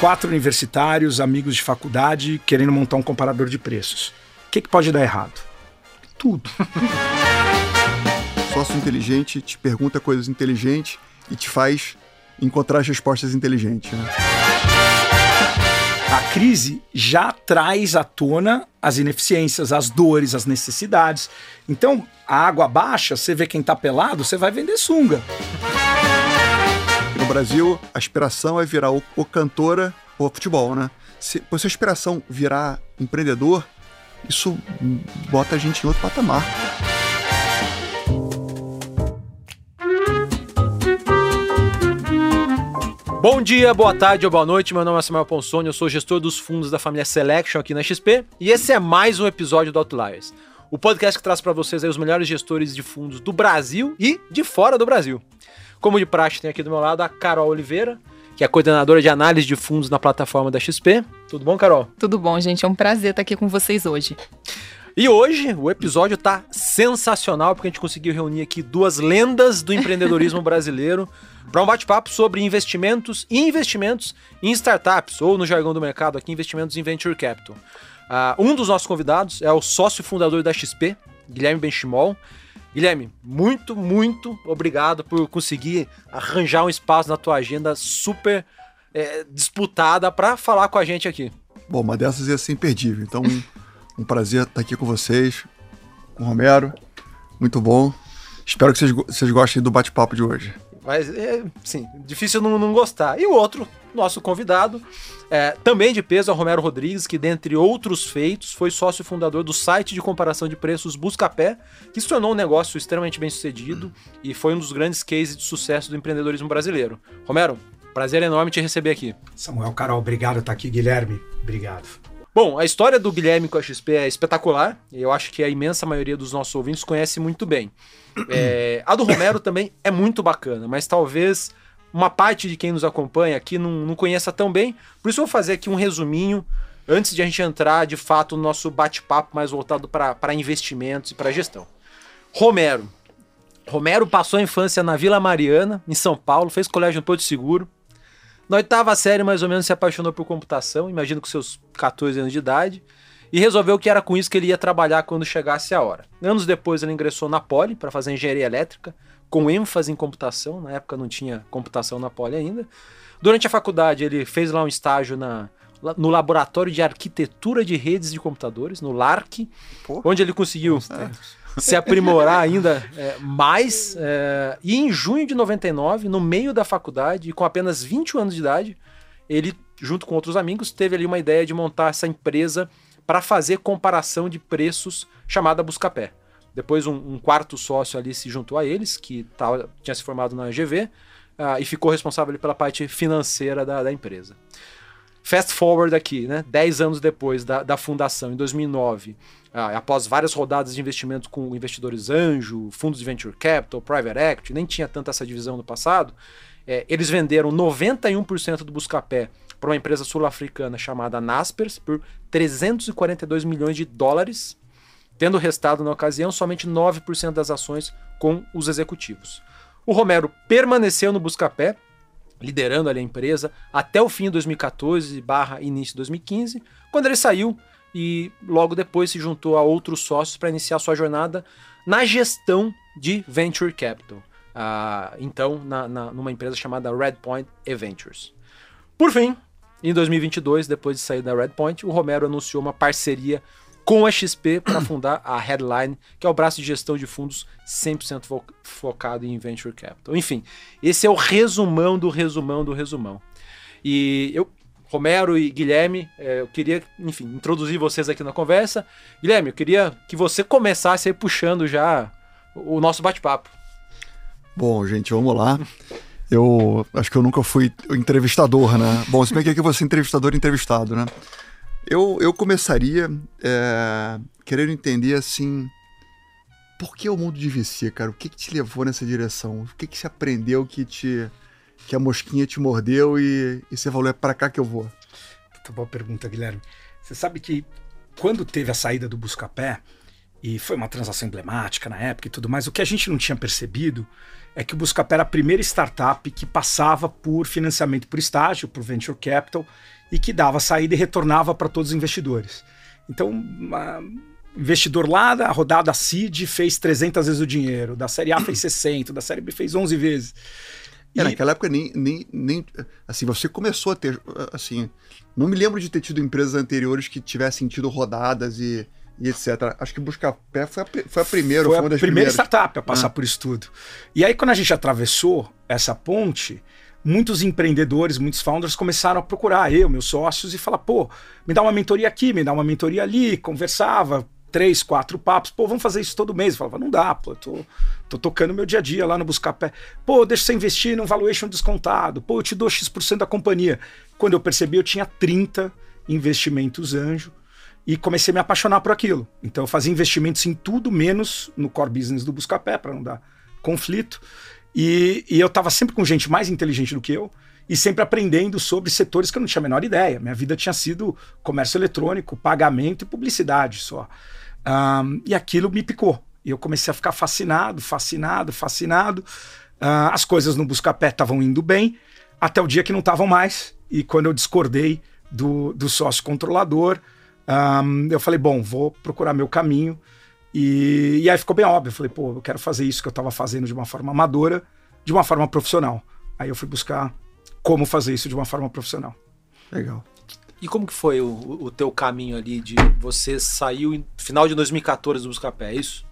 quatro universitários, amigos de faculdade, querendo montar um comparador de preços. O que, que pode dar errado? Tudo. Sócio inteligente te pergunta coisas inteligentes e te faz encontrar as respostas inteligentes. Né? A crise já traz à tona as ineficiências, as dores, as necessidades. Então, a água baixa, você vê quem tá pelado, você vai vender sunga. No Brasil, a aspiração é virar o, o cantora ou futebol, né? Se, se a aspiração virar empreendedor, isso bota a gente em outro patamar. Bom dia, boa tarde ou boa noite. Meu nome é Samuel Ponsoni, eu sou gestor dos fundos da família Selection aqui na XP e esse é mais um episódio do Outliers, o podcast que traz para vocês os melhores gestores de fundos do Brasil e de fora do Brasil. Como de praxe, tem aqui do meu lado a Carol Oliveira, que é coordenadora de análise de fundos na plataforma da XP. Tudo bom, Carol? Tudo bom, gente. É um prazer estar aqui com vocês hoje. E hoje o episódio tá sensacional porque a gente conseguiu reunir aqui duas lendas do empreendedorismo brasileiro para um bate-papo sobre investimentos e investimentos em startups, ou no jargão do mercado aqui, investimentos em venture capital. Uh, um dos nossos convidados é o sócio fundador da XP, Guilherme Benchimol. Guilherme, muito, muito obrigado por conseguir arranjar um espaço na tua agenda super é, disputada para falar com a gente aqui. Bom, uma dessas ia ser imperdível. Então, um prazer estar aqui com vocês, com o Romero. Muito bom. Espero que vocês, vocês gostem do bate-papo de hoje. Mas, é, sim, difícil não, não gostar. E o outro, nosso convidado, é, também de peso, é o Romero Rodrigues, que, dentre outros feitos, foi sócio fundador do site de comparação de preços Buscapé, que se tornou um negócio extremamente bem sucedido e foi um dos grandes cases de sucesso do empreendedorismo brasileiro. Romero, prazer enorme te receber aqui. Samuel, Carol, obrigado por estar aqui. Guilherme, obrigado. Bom, a história do Guilherme com a XP é espetacular. E eu acho que a imensa maioria dos nossos ouvintes conhece muito bem. É, a do Romero também é muito bacana, mas talvez uma parte de quem nos acompanha aqui não, não conheça tão bem. Por isso vou fazer aqui um resuminho antes de a gente entrar de fato no nosso bate-papo mais voltado para investimentos e para gestão. Romero. Romero passou a infância na Vila Mariana, em São Paulo, fez colégio no Porto Seguro, na oitava série, mais ou menos, se apaixonou por computação, imagino com seus 14 anos de idade, e resolveu que era com isso que ele ia trabalhar quando chegasse a hora. Anos depois, ele ingressou na Poli para fazer engenharia elétrica, com ênfase em computação. Na época não tinha computação na Poli ainda. Durante a faculdade, ele fez lá um estágio na, no Laboratório de Arquitetura de Redes de Computadores, no LARC, Pô, onde ele conseguiu se aprimorar ainda é, mais. É, e em junho de 99, no meio da faculdade, com apenas 21 anos de idade, ele, junto com outros amigos, teve ali uma ideia de montar essa empresa para fazer comparação de preços chamada Buscapé. Depois um, um, quarto sócio ali se juntou a eles, que tava, tinha se formado na GV, uh, ah, e ficou responsável pela parte financeira da, da empresa. Fast forward aqui, né? 10 anos depois da, da fundação, em 2009, ah, após várias rodadas de investimento com investidores anjo, fundos de venture capital, private equity, nem tinha tanta essa divisão no passado, é, eles venderam 91% do Buscapé para uma empresa sul-africana chamada Naspers por 342 milhões de dólares, tendo restado na ocasião somente 9% das ações com os executivos. O Romero permaneceu no Buscapé liderando ali a empresa até o fim de 2014 barra início de 2015, quando ele saiu e logo depois se juntou a outros sócios para iniciar sua jornada na gestão de Venture Capital. Então, na, na, numa empresa chamada Redpoint Ventures. Por fim, em 2022, depois de sair da Redpoint, o Romero anunciou uma parceria com a XP para fundar a Headline, que é o braço de gestão de fundos 100% fo focado em venture capital. Enfim, esse é o resumão do resumão do resumão. E eu, Romero e Guilherme, é, eu queria, enfim, introduzir vocês aqui na conversa. Guilherme, eu queria que você começasse aí puxando já o nosso bate-papo. Bom, gente, vamos lá. Eu acho que eu nunca fui entrevistador, né? Bom, se bem que aqui eu vou ser entrevistador entrevistado, né? Eu, eu começaria é, querendo entender assim. Por que o mundo de VC, cara? O que, que te levou nessa direção? O que, que você aprendeu que te. que a mosquinha te mordeu e, e você falou, é para cá que eu vou? Muito boa pergunta, Guilherme. Você sabe que quando teve a saída do Buscapé, E foi uma transação emblemática na época e tudo mais. O que a gente não tinha percebido é que o Buscapé era a primeira startup que passava por financiamento por estágio, por venture capital, e que dava saída e retornava para todos os investidores. Então, investidor lá da rodada CID fez 300 vezes o dinheiro, da série A fez 60, da série B fez 11 vezes. É, e... naquela época nem, nem, nem. Assim, você começou a ter. Assim, não me lembro de ter tido empresas anteriores que tivessem tido rodadas e, e etc. Acho que Buscapé foi a, foi a primeira. Foi, foi a primeira startup a passar ah. por isso tudo. E aí, quando a gente atravessou essa ponte, muitos empreendedores, muitos founders começaram a procurar eu, meus sócios, e falar: pô, me dá uma mentoria aqui, me dá uma mentoria ali. Conversava, três, quatro papos. Pô, vamos fazer isso todo mês. Eu falava, não dá, pô, eu tô, tô tocando meu dia a dia lá no Buscapé. Pô, deixa você investir num valuation descontado. Pô, eu te dou X% da companhia. Quando eu percebi, eu tinha 30 investimentos anjo e comecei a me apaixonar por aquilo. Então eu fazia investimentos em tudo menos no core business do Buscapé, para não dar conflito. E, e eu estava sempre com gente mais inteligente do que eu e sempre aprendendo sobre setores que eu não tinha a menor ideia. Minha vida tinha sido comércio eletrônico, pagamento e publicidade só. Um, e aquilo me picou. E eu comecei a ficar fascinado, fascinado, fascinado. Uh, as coisas no Buscapé estavam indo bem, até o dia que não estavam mais. E quando eu discordei do, do sócio controlador, um, eu falei, bom, vou procurar meu caminho. E, e aí ficou bem óbvio. Eu falei, pô, eu quero fazer isso que eu estava fazendo de uma forma amadora, de uma forma profissional. Aí eu fui buscar como fazer isso de uma forma profissional. Legal. E como que foi o, o teu caminho ali de você saiu em final de 2014 do Buscapé, é isso?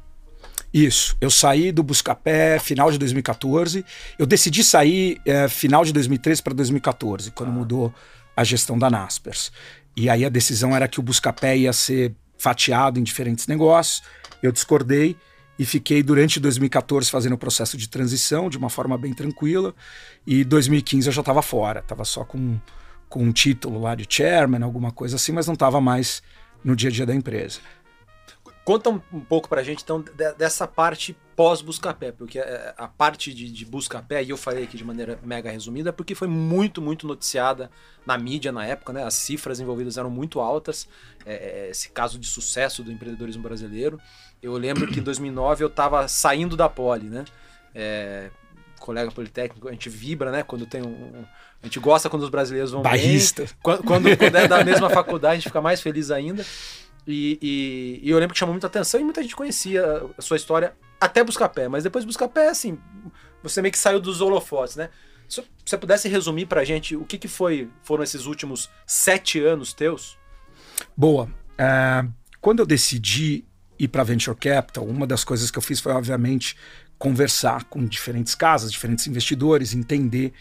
Isso, eu saí do Buscapé final de 2014. Eu decidi sair é, final de 2013 para 2014, quando ah. mudou a gestão da Naspers. E aí a decisão era que o Buscapé ia ser fatiado em diferentes negócios. Eu discordei e fiquei durante 2014 fazendo o processo de transição de uma forma bem tranquila. E 2015 eu já estava fora, estava só com com um título lá de chairman, alguma coisa assim, mas não estava mais no dia a dia da empresa. Conta um, um pouco para a gente, então, de, dessa parte pós-Buscapé, porque a, é, a parte de, de Buscapé, e eu falei aqui de maneira mega resumida, porque foi muito, muito noticiada na mídia na época, né? As cifras envolvidas eram muito altas, é, é esse caso de sucesso do empreendedorismo brasileiro. Eu lembro que em 2009 eu estava saindo da Poli, né? É, colega politécnico, a gente vibra, né? Quando tem um, a gente gosta quando os brasileiros vão Barrista. bem. Quando, quando, quando é da mesma faculdade, a gente fica mais feliz ainda. E, e, e, eu lembro que chamou muita atenção e muita gente conhecia a sua história até Buscapé. Mas depois de Buscapé, assim, você meio que saiu dos holofotes, né? Se você pudesse resumir pra gente o que, que foi, foram esses últimos sete anos teus? Boa. Uh, quando eu decidi ir para Venture Capital, uma das coisas que eu fiz foi, obviamente, conversar com diferentes casas, diferentes investidores, entender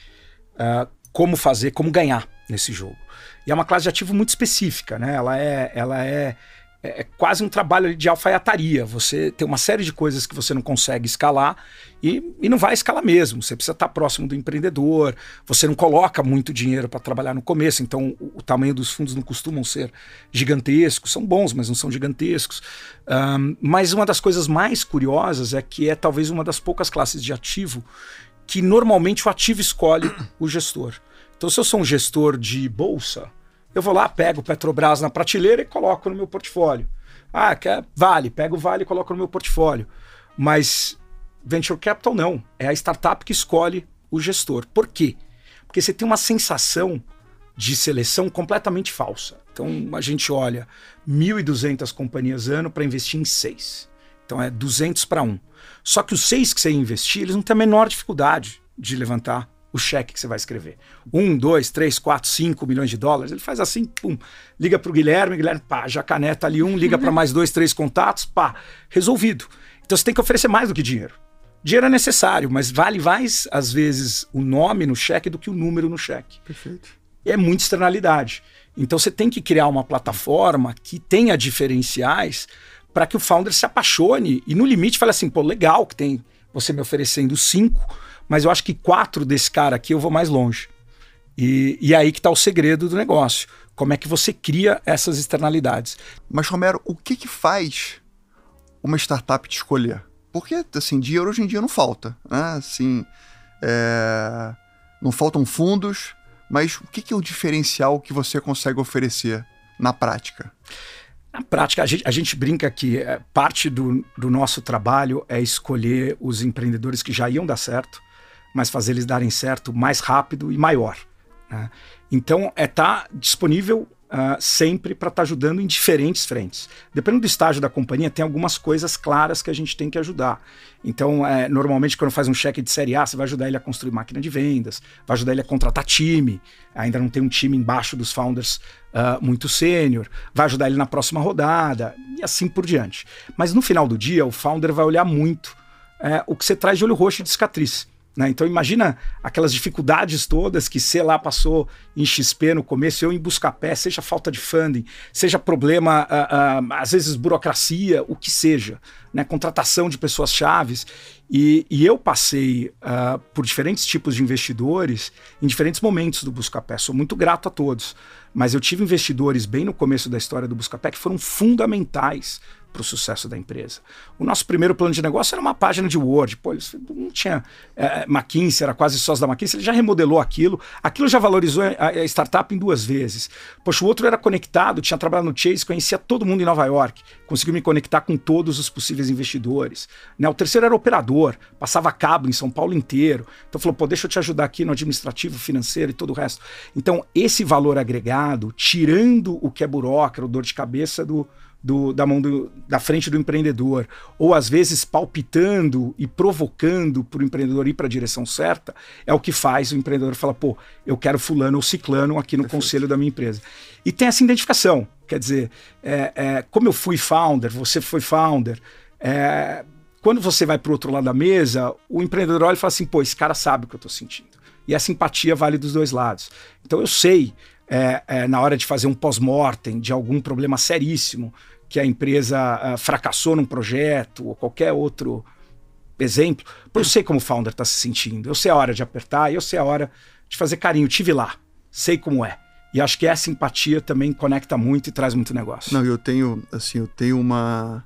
uh, como fazer, como ganhar nesse jogo. E é uma classe de ativo muito específica, né? Ela é, ela é, é, é quase um trabalho de alfaiataria. Você tem uma série de coisas que você não consegue escalar e, e não vai escalar mesmo. Você precisa estar próximo do empreendedor, você não coloca muito dinheiro para trabalhar no começo, então o, o, tamanho dos fundos não costumam ser gigantescos. São bons, mas não são gigantescos. Um, mas uma das coisas mais curiosas é que é talvez uma das poucas classes de ativo que normalmente o ativo escolhe o gestor. Então, se eu sou um gestor de bolsa, eu vou lá, pego o Petrobras na prateleira e coloco no meu portfólio. Ah, quer Vale, pego o Vale e coloco no meu portfólio. Mas Venture Capital não. É a startup que escolhe o gestor. Por quê? Porque você tem uma sensação de seleção completamente falsa. Então a gente olha 1.200 companhias ano para investir em seis. Então é 200 para um. Só que os seis que você investir, eles não têm a menor dificuldade de levantar o cheque que você vai escrever. Um, dois, três, quatro, cinco milhões de dólares. Ele faz assim, pum, liga para o Guilherme, Guilherme, pá, já caneta ali um, liga para mais dois, três contatos, pá, resolvido. Então você tem que oferecer mais do que dinheiro. Dinheiro é necessário, mas vale mais, às vezes, o nome no cheque do que o número no cheque. Perfeito. E é muita externalidade. Então você tem que criar uma plataforma que tenha diferenciais para que o founder se apaixone e no limite fale assim, pô, legal que tem você me oferecendo cinco, mas eu acho que quatro desse cara aqui eu vou mais longe. E, e é aí que está o segredo do negócio. Como é que você cria essas externalidades? Mas, Romero, o que, que faz uma startup te escolher? Porque, assim, dinheiro hoje em dia não falta. Né? Assim, é... Não faltam fundos, mas o que, que é o diferencial que você consegue oferecer na prática? Na prática, a gente, a gente brinca que é, parte do, do nosso trabalho é escolher os empreendedores que já iam dar certo, mas fazer eles darem certo mais rápido e maior. Né? Então, é estar tá disponível uh, sempre para estar tá ajudando em diferentes frentes. Dependendo do estágio da companhia, tem algumas coisas claras que a gente tem que ajudar. Então, é, normalmente, quando faz um cheque de série A, você vai ajudar ele a construir máquina de vendas, vai ajudar ele a contratar time. Ainda não tem um time embaixo dos founders uh, muito sênior, vai ajudar ele na próxima rodada e assim por diante. Mas no final do dia, o founder vai olhar muito é, o que você traz de olho roxo e de cicatriz. Né? Então imagina aquelas dificuldades todas que você lá passou em XP no começo, eu em Buscapé, seja falta de funding, seja problema, uh, uh, às vezes burocracia, o que seja, né? contratação de pessoas chaves. E, e eu passei uh, por diferentes tipos de investidores em diferentes momentos do Buscapé. Sou muito grato a todos. Mas eu tive investidores bem no começo da história do Buscapé que foram fundamentais para o sucesso da empresa. O nosso primeiro plano de negócio era uma página de Word. Pô, não tinha é, McKinsey, era quase sócio da McKinsey, ele já remodelou aquilo. Aquilo já valorizou a, a, startup em duas vezes. Poxa, o outro era conectado, tinha trabalhado no Chase, conhecia todo mundo em Nova York, conseguiu me conectar com todos os possíveis investidores. Né? O terceiro era operador, passava cabo em São Paulo inteiro. Então falou, pô, deixa eu te ajudar aqui no administrativo, financeiro e todo o resto. Então, esse valor agregado, tirando o que é burocrata, o dor de cabeça do do, da mão do, da frente do empreendedor, ou às vezes palpitando e provocando para o empreendedor ir para a direção certa, é o que faz o empreendedor falar, pô, eu quero fulano ou ciclano aqui no Perfeito. conselho da minha empresa. E tem essa identificação, quer dizer, é, é, como eu fui founder, você foi founder, é, quando você vai para o outro lado da mesa, o empreendedor olha e fala assim, pô, esse cara sabe o que eu estou sentindo. E a simpatia vale dos dois lados. Então eu sei, é, é, na hora de fazer um pós-mortem de algum problema seríssimo, que a empresa uh, fracassou num projeto ou qualquer outro exemplo, eu sei como o founder está se sentindo, eu sei a hora de apertar, eu sei a hora de fazer carinho, tive lá, sei como é. E acho que essa empatia também conecta muito e traz muito negócio. Não, eu tenho, assim, eu tenho uma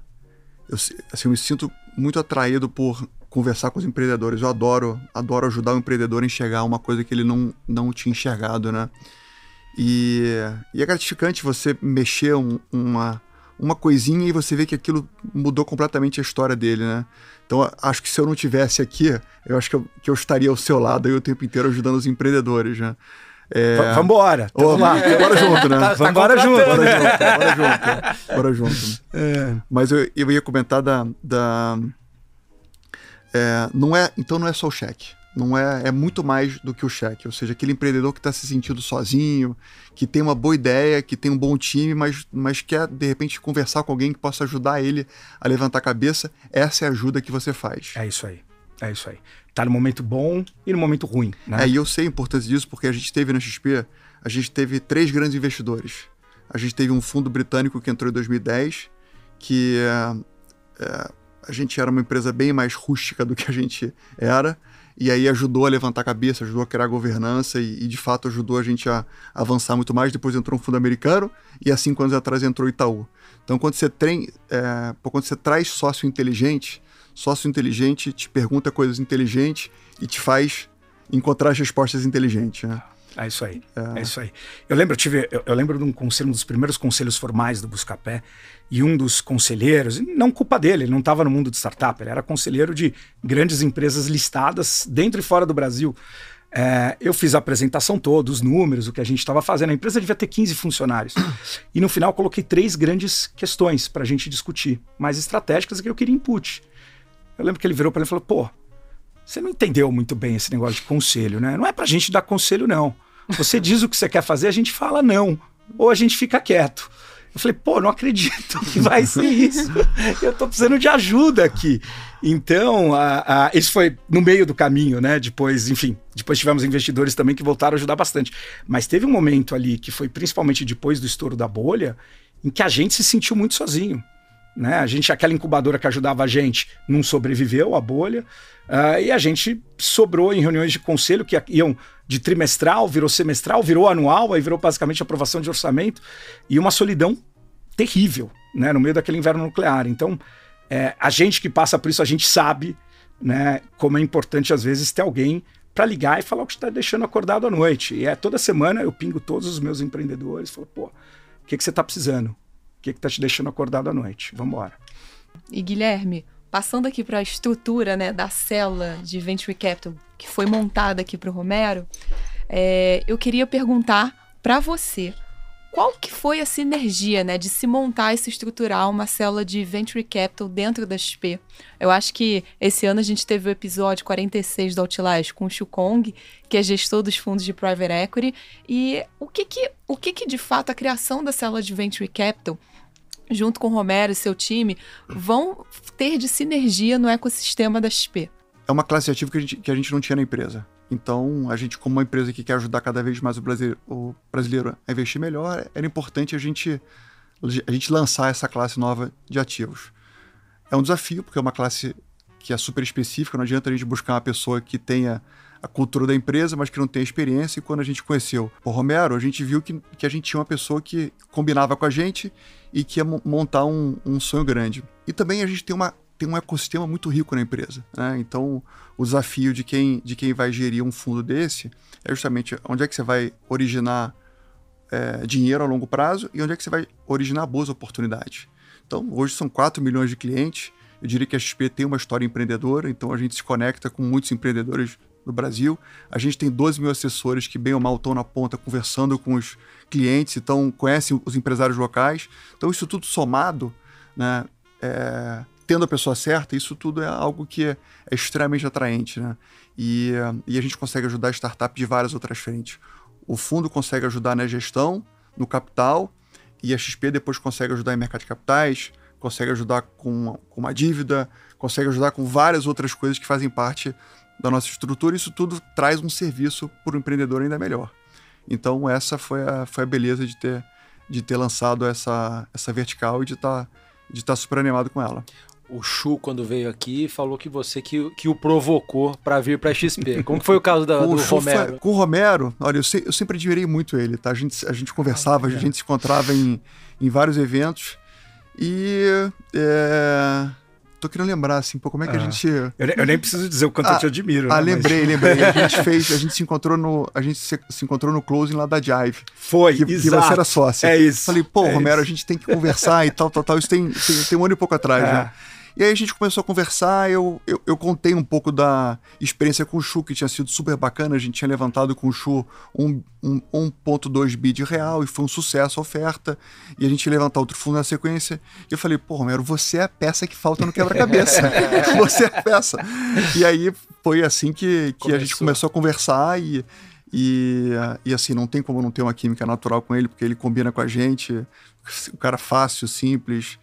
eu, assim, eu me sinto muito atraído por conversar com os empreendedores. Eu adoro, adoro ajudar o empreendedor a enxergar uma coisa que ele não, não tinha enxergado, né? E, e é gratificante você mexer um, uma, uma coisinha e você vê que aquilo mudou completamente a história dele, né? Então, acho que se eu não tivesse aqui, eu acho que eu, que eu estaria ao seu lado aí o tempo inteiro ajudando os empreendedores, né? É... Vambora! Vamos lá, bora junto, né? Tá, tá Vambora junto, bora junto, bora junto. Bora junto. É. Mas eu, eu ia comentar da. da é, não é, então não é só o cheque. Não é, é muito mais do que o cheque. Ou seja, aquele empreendedor que está se sentindo sozinho, que tem uma boa ideia, que tem um bom time, mas, mas quer, de repente, conversar com alguém que possa ajudar ele a levantar a cabeça. Essa é a ajuda que você faz. É isso aí. É isso aí. Tá no momento bom e no momento ruim. Né? É, e eu sei a importância disso porque a gente teve na XP, a gente teve três grandes investidores. A gente teve um fundo britânico que entrou em 2010, que é, é, a gente era uma empresa bem mais rústica do que a gente era e aí ajudou a levantar a cabeça, ajudou a criar governança e, e de fato ajudou a gente a, avançar muito mais. Depois entrou um fundo americano e há cinco anos atrás entrou o Itaú. Então, quando você, é, quando você traz sócio inteligente, sócio inteligente te pergunta coisas inteligentes e te faz encontrar as respostas inteligentes. Né? É isso aí. É. é, isso aí. Eu lembro, eu tive, eu, eu, lembro de um conselho, um dos primeiros conselhos formais do Buscapé, e um dos conselheiros, não culpa dele, ele não estava no mundo de startup, ele era conselheiro de grandes empresas listadas dentro e fora do Brasil. É, eu fiz a apresentação toda, os números, o que a gente estava fazendo. A empresa devia ter 15 funcionários. E no final coloquei três grandes questões para a gente discutir, mais estratégicas que eu queria input. Eu lembro que ele virou para ele e falou: pô, você não entendeu muito bem esse negócio de conselho, né? Não é para a gente dar conselho, não. Você diz o que você quer fazer, a gente fala não. Ou a gente fica quieto. Eu falei, pô, não acredito que vai ser isso. Eu tô precisando de ajuda aqui. Então, a, a, isso foi no meio do caminho, né? Depois, enfim, depois tivemos investidores também que voltaram a ajudar bastante. Mas teve um momento ali que foi principalmente depois do estouro da bolha, em que a gente se sentiu muito sozinho. Né? A gente, aquela incubadora que ajudava a gente, não sobreviveu à bolha. Uh, e a gente sobrou em reuniões de conselho que iam de trimestral, virou semestral, virou anual, aí virou basicamente aprovação de orçamento. E uma solidão terrível, né, no meio daquele inverno nuclear. Então, é, a gente que passa por isso, a gente sabe, né, como é importante às vezes ter alguém para ligar e falar o que está deixando acordado à noite. E é toda semana eu pingo todos os meus empreendedores, falo, pô, o que, que você está precisando? Que está te deixando acordado à noite. Vamos embora. E Guilherme, passando aqui para a estrutura né, da célula de Venture Capital que foi montada aqui para o Romero, é, eu queria perguntar para você qual que foi a sinergia, né, de se montar e se estruturar uma célula de venture capital dentro da XP? Eu acho que esse ano a gente teve o episódio 46 do Outlast com o Shukong, que é gestor dos fundos de private equity, e o que que, o que que de fato a criação da célula de venture capital junto com o Romero e seu time, vão ter de sinergia no ecossistema da XP? É uma classe ativa que a gente, que a gente não tinha na empresa. Então, a gente, como uma empresa que quer ajudar cada vez mais o brasileiro, o brasileiro a investir melhor, era importante a gente, a gente lançar essa classe nova de ativos. É um desafio, porque é uma classe que é super específica, não adianta a gente buscar uma pessoa que tenha a cultura da empresa, mas que não tem experiência. E quando a gente conheceu o Romero, a gente viu que, que a gente tinha uma pessoa que combinava com a gente e que ia montar um, um sonho grande. E também a gente tem uma tem um ecossistema muito rico na empresa. Né? Então, o desafio de quem, de quem vai gerir um fundo desse é justamente onde é que você vai originar é, dinheiro a longo prazo e onde é que você vai originar boas oportunidades. Então, hoje são 4 milhões de clientes. Eu diria que a XP tem uma história empreendedora, então a gente se conecta com muitos empreendedores no Brasil. A gente tem 12 mil assessores que, bem ou mal, estão na ponta conversando com os clientes, então conhecem os empresários locais. Então, isso tudo somado, né, é, tendo a pessoa certa, isso tudo é algo que é, é extremamente atraente, né? E, e, a gente consegue ajudar a startup de várias outras frentes. O fundo consegue ajudar na gestão, no capital, e a XP depois consegue ajudar em mercado de capitais, consegue ajudar com, com uma dívida, consegue ajudar com várias outras coisas que fazem parte da nossa estrutura. Isso tudo traz um serviço para o empreendedor ainda melhor. Então essa foi a, foi a beleza de ter, de ter lançado essa, essa vertical e de estar tá, de estar tá super animado com ela o Chu, quando veio aqui, falou que você que, que o provocou para vir para XP. Como foi o caso da, do Romero? Foi, com o Romero, olha, eu, se, eu, sempre admirei muito ele, tá? A gente, a gente conversava, ah, a gente se encontrava em, em vários eventos e... É... Tô querendo lembrar, assim, pô, como é que ah. a gente. Eu, eu, nem preciso dizer o quanto ah, eu te admiro. Ah, né, lembrei, mas... lembrei. A gente fez, a gente se encontrou no. A gente se, se encontrou no closing lá da Jive. Foi, que, exato. que você era sócia. É isso. Falei, pô, é Romero, isso. a gente tem que conversar e tal, tal, tal. Isso tem, tem, tem um ano e pouco atrás, é. né? E aí a gente começou a conversar, eu, eu, eu, contei um pouco da experiência com o Chu, que tinha sido super bacana, a gente tinha levantado com o Chu um, um, 1.2 bi de real e foi um sucesso a oferta, e a gente ia levantar outro fundo na sequência, e eu falei, pô, Romero, você é a peça que falta no quebra-cabeça, você é a peça. E aí foi assim que, que a gente começou a conversar e... E, e assim, não tem como não ter uma química natural com ele, porque ele combina com a gente. O cara fácil, simples,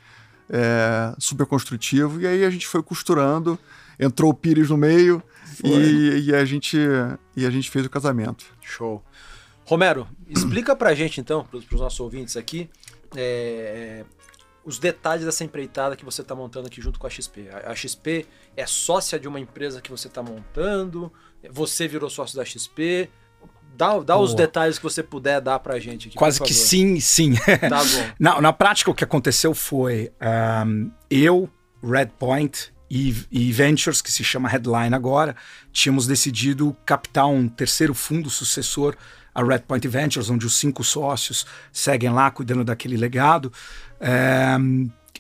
é, super construtivo. E aí a gente foi costurando, entrou o Pires no meio e, e, a gente, e a gente fez o casamento. Show. Romero, explica pra gente então, pros, pros nossos ouvintes aqui, é, os detalhes dessa empreitada que você está montando aqui junto com a XP. A, a XP é sócia de uma empresa que você está montando, você virou sócio da XP. Dá, dá os detalhes que você puder dar pra gente aqui. Quase que sim, sim. Tá bom. na, na prática, o que aconteceu foi um, eu, Redpoint e, e Ventures, que se chama Headline agora, tínhamos decidido captar um terceiro fundo sucessor a Redpoint Ventures, onde os cinco sócios seguem lá cuidando daquele legado.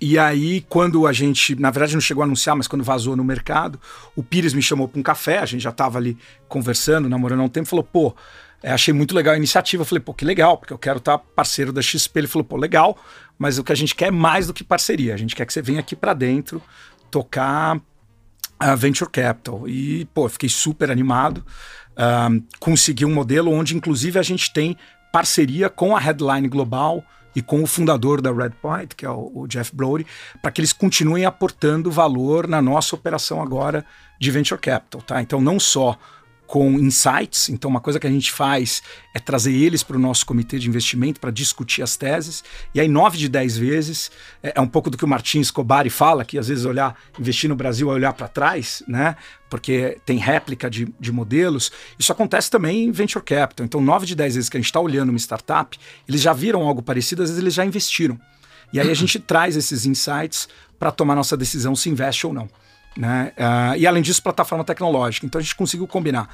E aí, quando a gente, na verdade não chegou a anunciar, mas quando vazou no mercado, o Pires me chamou para um café, a gente já estava ali conversando, namorando há um tempo, falou, pô, é, achei muito legal a iniciativa. Falei, pô, que legal, porque eu quero estar tá parceiro da XP. Ele falou, pô, legal, mas o que a gente quer é mais do que parceria. A gente quer que você venha aqui para dentro tocar a Venture Capital. E, pô, fiquei super animado. Um, consegui um modelo onde, inclusive, a gente tem parceria com a Headline Global e com o fundador da Redpoint, que é o, o Jeff Brody, para que eles continuem aportando valor na nossa operação agora de Venture Capital. Tá? Então, não só com insights. Então, uma coisa que a gente faz é trazer eles para o nosso comitê de investimento para discutir as teses. E aí, nove de dez vezes, é, é um pouco do que o Martin Escobari fala, que às vezes olhar, investir no Brasil é olhar para trás, né? Porque tem réplica de, de modelos. Isso acontece também em venture capital. Então, nove de dez vezes que a gente está olhando uma startup, eles já viram algo parecido, às vezes eles já investiram. E aí a gente traz esses insights para tomar nossa decisão se investe ou não. Né? Uh, e além disso, plataforma tecnológica. Então a gente conseguiu combinar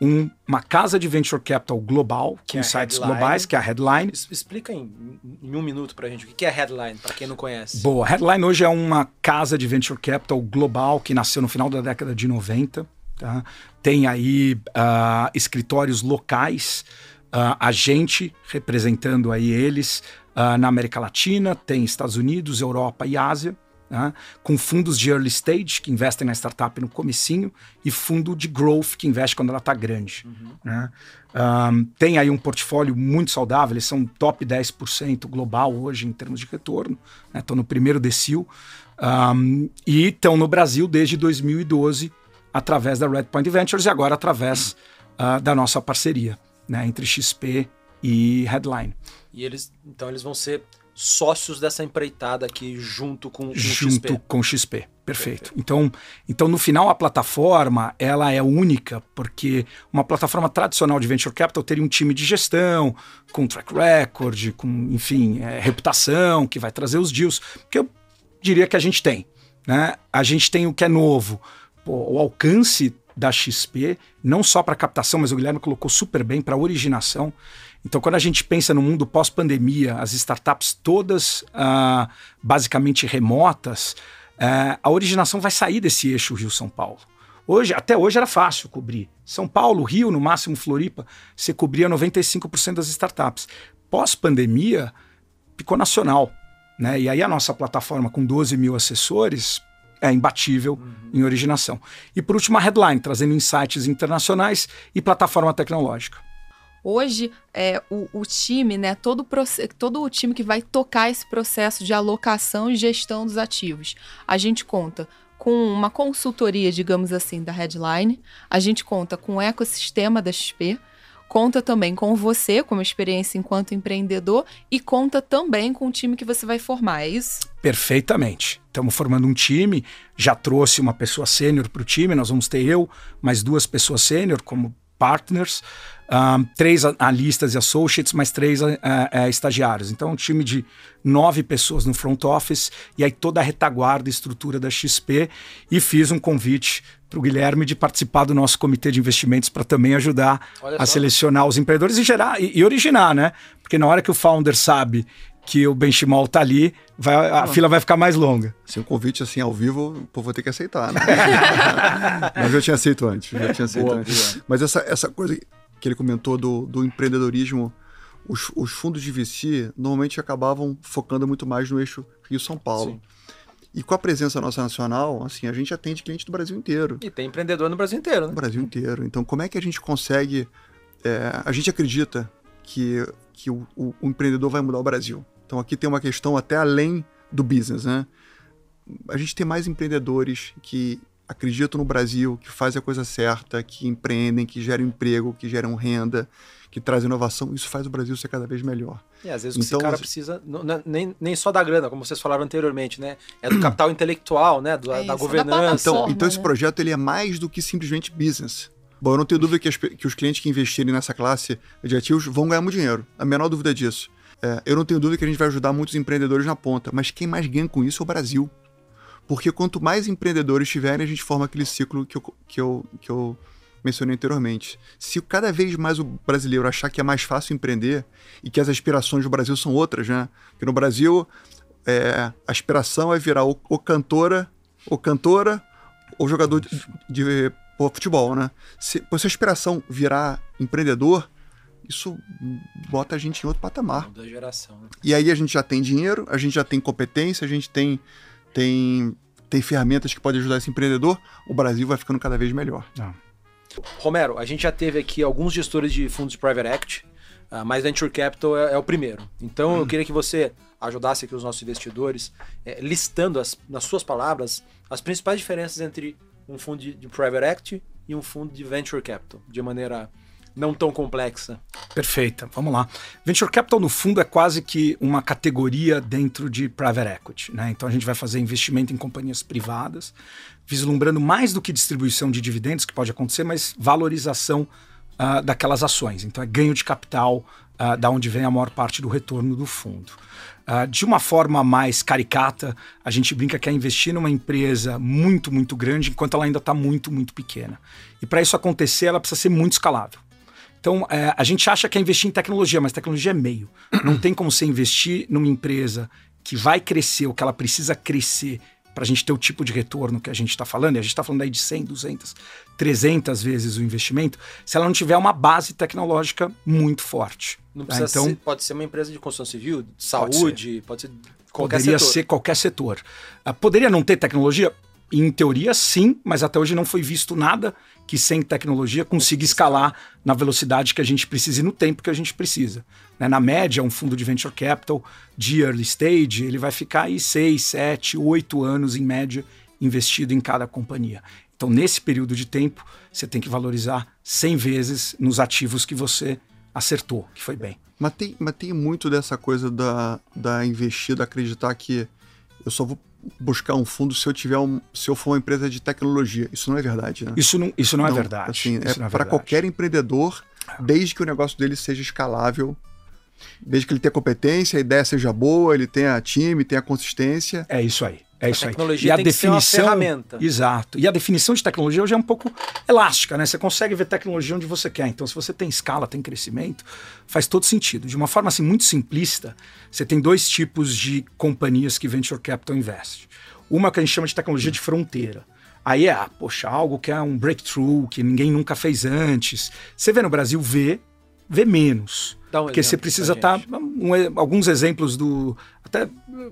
um- uma casa de venture capital global, Que com é a sites Headline. globais, que é a Headline. Explica em, em um minuto pra gente o que é headline, pra quem não conhece. Boa. Headline hoje é uma casa de venture capital global que nasceu no final da década de 90. tá? Tem aí ah, escritórios locais, ah, a gente representando aí eles ah, na América Latina, tem Estados Unidos, Europa e Ásia. Tá? Com fundos de early stage, que investem na startup no comecinho, e fundo de growth, que investe quando ela está grande. né? Ahn, tem aí um portfólio muito saudável, eles são top 10% global hoje em termos de retorno, estão no primeiro decil, Ahn, e estão no Brasil desde 2012, através da Redpoint Ventures e agora através ah, da nossa parceria né, entre XP e Headline. E eles, então eles vão ser sócios dessa empreitada aqui junto com, com o junto XP. com o XP. Perfeito. Então, então, no final, a plataforma ela é única, porque uma plataforma tradicional de venture capital teria um time de gestão, com track record, com, enfim, é, reputação, que vai trazer os deals. Que eu diria que a gente tem. Né? A gente tem o que é novo. Pô, o alcance da XP, não só para captação, mas o Guilherme colocou super bem para originação. Então, quando a gente pensa no mundo pós-pandemia, as startups todas ah, basicamente remotas, ah, a originação vai sair desse eixo Rio-São Paulo. Hoje, até hoje era fácil cobrir. São Paulo, Rio, no máximo Floripa, você cobria 95% das startups. Pós-pandemia, ficou nacional. Né? E aí a nossa plataforma com 12 mil assessores é imbatível em originação. E por último, a Headline, trazendo insights internacionais e plataforma tecnológica. Hoje, é, o, o time, né, todo, todo o time que vai tocar esse processo de alocação e gestão dos ativos, a gente conta com uma consultoria, digamos assim, da Headline, a gente conta com o ecossistema da XP, conta também com você, como experiência enquanto empreendedor, e conta também com o time que você vai formar, é isso? Perfeitamente. Estamos formando um time, já trouxe uma pessoa sênior para o time, nós vamos ter eu, mais duas pessoas sênior como partners, ah, três analistas e associates, mais três ah, ah, estagiários. Então, um time de nove pessoas no front office e aí toda a retaguarda e estrutura da XP. E fiz um convite para o Guilherme de participar do nosso comitê de investimentos para também ajudar Olha a só. selecionar os empreendedores e gerar e, e originar, né? Porque na hora que o founder sabe que o benchmark tá ali, vai- a fila vai ficar mais longa. Se um convite assim ao vivo, pô, vou ter que aceitar, né? Mas eu já tinha aceito antes. Já tinha aceito Boa, antes. Mas essa, essa coisa que ele comentou do, do empreendedorismo, os, os fundos de VC normalmente acabavam focando muito mais no eixo Rio-São Paulo. Sim. E com a presença nossa nacional, assim, a gente atende cliente do Brasil inteiro. E tem empreendedor no Brasil inteiro, No né? Brasil inteiro. Então, como é que a gente consegue. é, a gente acredita que, que o, o- o empreendedor vai mudar o Brasil. Então, aqui tem uma questão até além do business, né? A gente tem mais empreendedores que acreditam no Brasil, que fazem a coisa certa, que empreendem, que geram emprego, que geram renda, que trazem inovação. Isso faz o Brasil ser cada vez melhor. E às vezes Então, esse cara precisa, não- não- nem, nem só da grana, como vocês falaram anteriormente, né? É do capital intelectual, né? Do- É da isso, da governança. plataforma. Então, então esse né? projeto ele é mais do que simplesmente business. Bom, eu não tenho dúvida que, as que os clientes que investirem nessa classe de ativos vão ganhar muito dinheiro. A menor dúvida disso. É, eu não tenho dúvida que a gente vai ajudar muitos empreendedores na ponta, mas quem mais ganha com isso é o Brasil. Porque quanto mais empreendedores tiverem, a gente forma aquele ciclo que eu, que eu, que eu mencionei anteriormente. Se cada vez mais o brasileiro achar que é mais fácil empreender e que as aspirações do Brasil são outras, né? Porque no Brasil, é, a aspiração é virar ou, ou cantora, ou cantora, ou jogador de, de, futebol, né? Se, se a aspiração virar empreendedor, isso bota a gente em outro patamar. Da geração. né? E aí a gente já tem dinheiro, a gente já tem competência, a gente tem, tem, tem ferramentas que podem ajudar esse empreendedor, o Brasil vai ficando cada vez melhor. Romero, a gente já teve aqui alguns gestores de fundos de private equity, ah, mas venture capital é, é o primeiro. Então Hum. eu queria que você ajudasse aqui os nossos investidores, eh, listando as- nas suas palavras as principais diferenças entre um fundo de, de private equity e um fundo de venture capital, de maneira não tão complexa. Perfeita, vamos lá. Venture Capital, no fundo, é quase que uma categoria dentro de private equity. Né? Então, a gente vai fazer investimento em companhias privadas, vislumbrando mais do que distribuição de dividendos, que pode acontecer, mas valorização uh, daquelas ações. Então é ganho de capital uh, da onde vem a maior parte do retorno do fundo. Uh, de uma forma mais caricata, a gente brinca que é investir numa empresa muito, muito grande enquanto ela ainda está muito, muito pequena. E para isso acontecer, ela precisa ser muito escalável. Então, é, a gente acha que é investir em tecnologia, mas tecnologia é meio. Não tem como você investir numa empresa que vai crescer, o que ela precisa crescer para a gente ter o tipo de retorno que a gente está falando, e a gente está falando aí de 100, 200, 300 vezes o investimento, se ela não tiver uma base tecnológica muito forte. Não tá? precisa então, ser, pode ser uma empresa de construção civil, de saúde, pode ser, pode ser qualquer poderia setor. ser qualquer setor. Uh, poderia não ter tecnologia? Em teoria, sim, mas até hoje não foi visto nada que sem tecnologia consiga escalar na velocidade que a gente precisa e no tempo que a gente precisa. Né? Na média, um fundo de venture capital de early stage, ele vai ficar aí 6, 7, 8 anos em média investido em cada companhia. Então, nesse período de tempo, você tem que valorizar 100 vezes nos ativos que você acertou, que foi bem. Mas tem, mas tem muito dessa coisa da, da investida acreditar que eu só vou buscar um fundo se eu tiver um, se eu for uma empresa de tecnologia. Isso não é verdade, né? Isso não, isso não, é verdade. Assim, é, é para qualquer empreendedor, desde que o negócio dele seja escalável, desde que ele tenha competência, a ideia seja boa, ele tenha time, tenha consistência. É isso aí. É isso a tecnologia aí. E a definição, ferramenta. Exato. E a definição de tecnologia hoje é um pouco elástica, né? Você consegue ver tecnologia onde você quer. Então, se você tem escala, tem crescimento, faz todo sentido. De uma forma assim muito simplista, você tem dois tipos de companhias que venture capital investe. Uma que a gente chama de tecnologia de fronteira. Aí é, ah, poxa, algo que é um breakthrough, que ninguém nunca fez antes. Você vê no Brasil, vê, vê menos. Um porque você precisa estar. Tá, um, alguns exemplos do. Até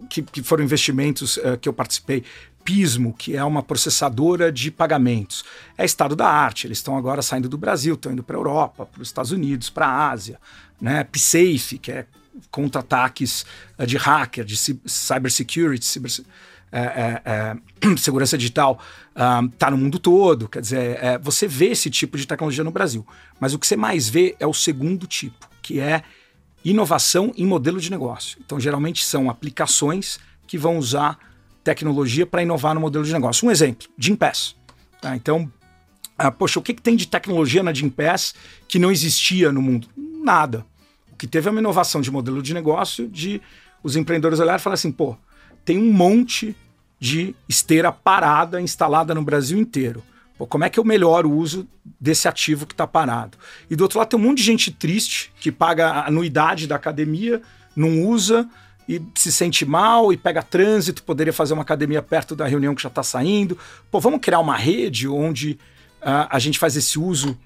que, que foram investimentos uh, que eu participei. Pismo, que é uma processadora de pagamentos. É estado da arte. Eles estão agora saindo do Brasil, estão indo para a Europa, para os Estados Unidos, para a Ásia. Né? PSafe, que é contra-ataques uh, de hacker, de cybersecurity, cyber, é, é, é, segurança digital está no mundo todo. Quer dizer, é, você vê esse tipo de tecnologia no Brasil. Mas o que você mais vê é o segundo tipo, que é inovação em modelo de negócio. Então, geralmente são aplicações que vão usar tecnologia para inovar no modelo de negócio. Um exemplo, Gimpass. Tá? Então, ah, poxa, o que, que tem de tecnologia na Gimpass que não existia no mundo? Nada. O que teve é uma inovação de modelo de negócio de os empreendedores olharem e falar assim, pô, tem um monte de esteira parada instalada no Brasil inteiro. Pô, como é que eu melhoro o uso desse ativo que está parado? E do outro lado tem um monte de gente triste que paga a anuidade da academia, não usa e se sente mal e pega trânsito, poderia fazer uma academia perto da reunião que já está saindo. Pô, vamos criar uma rede onde uh, a gente faz esse uso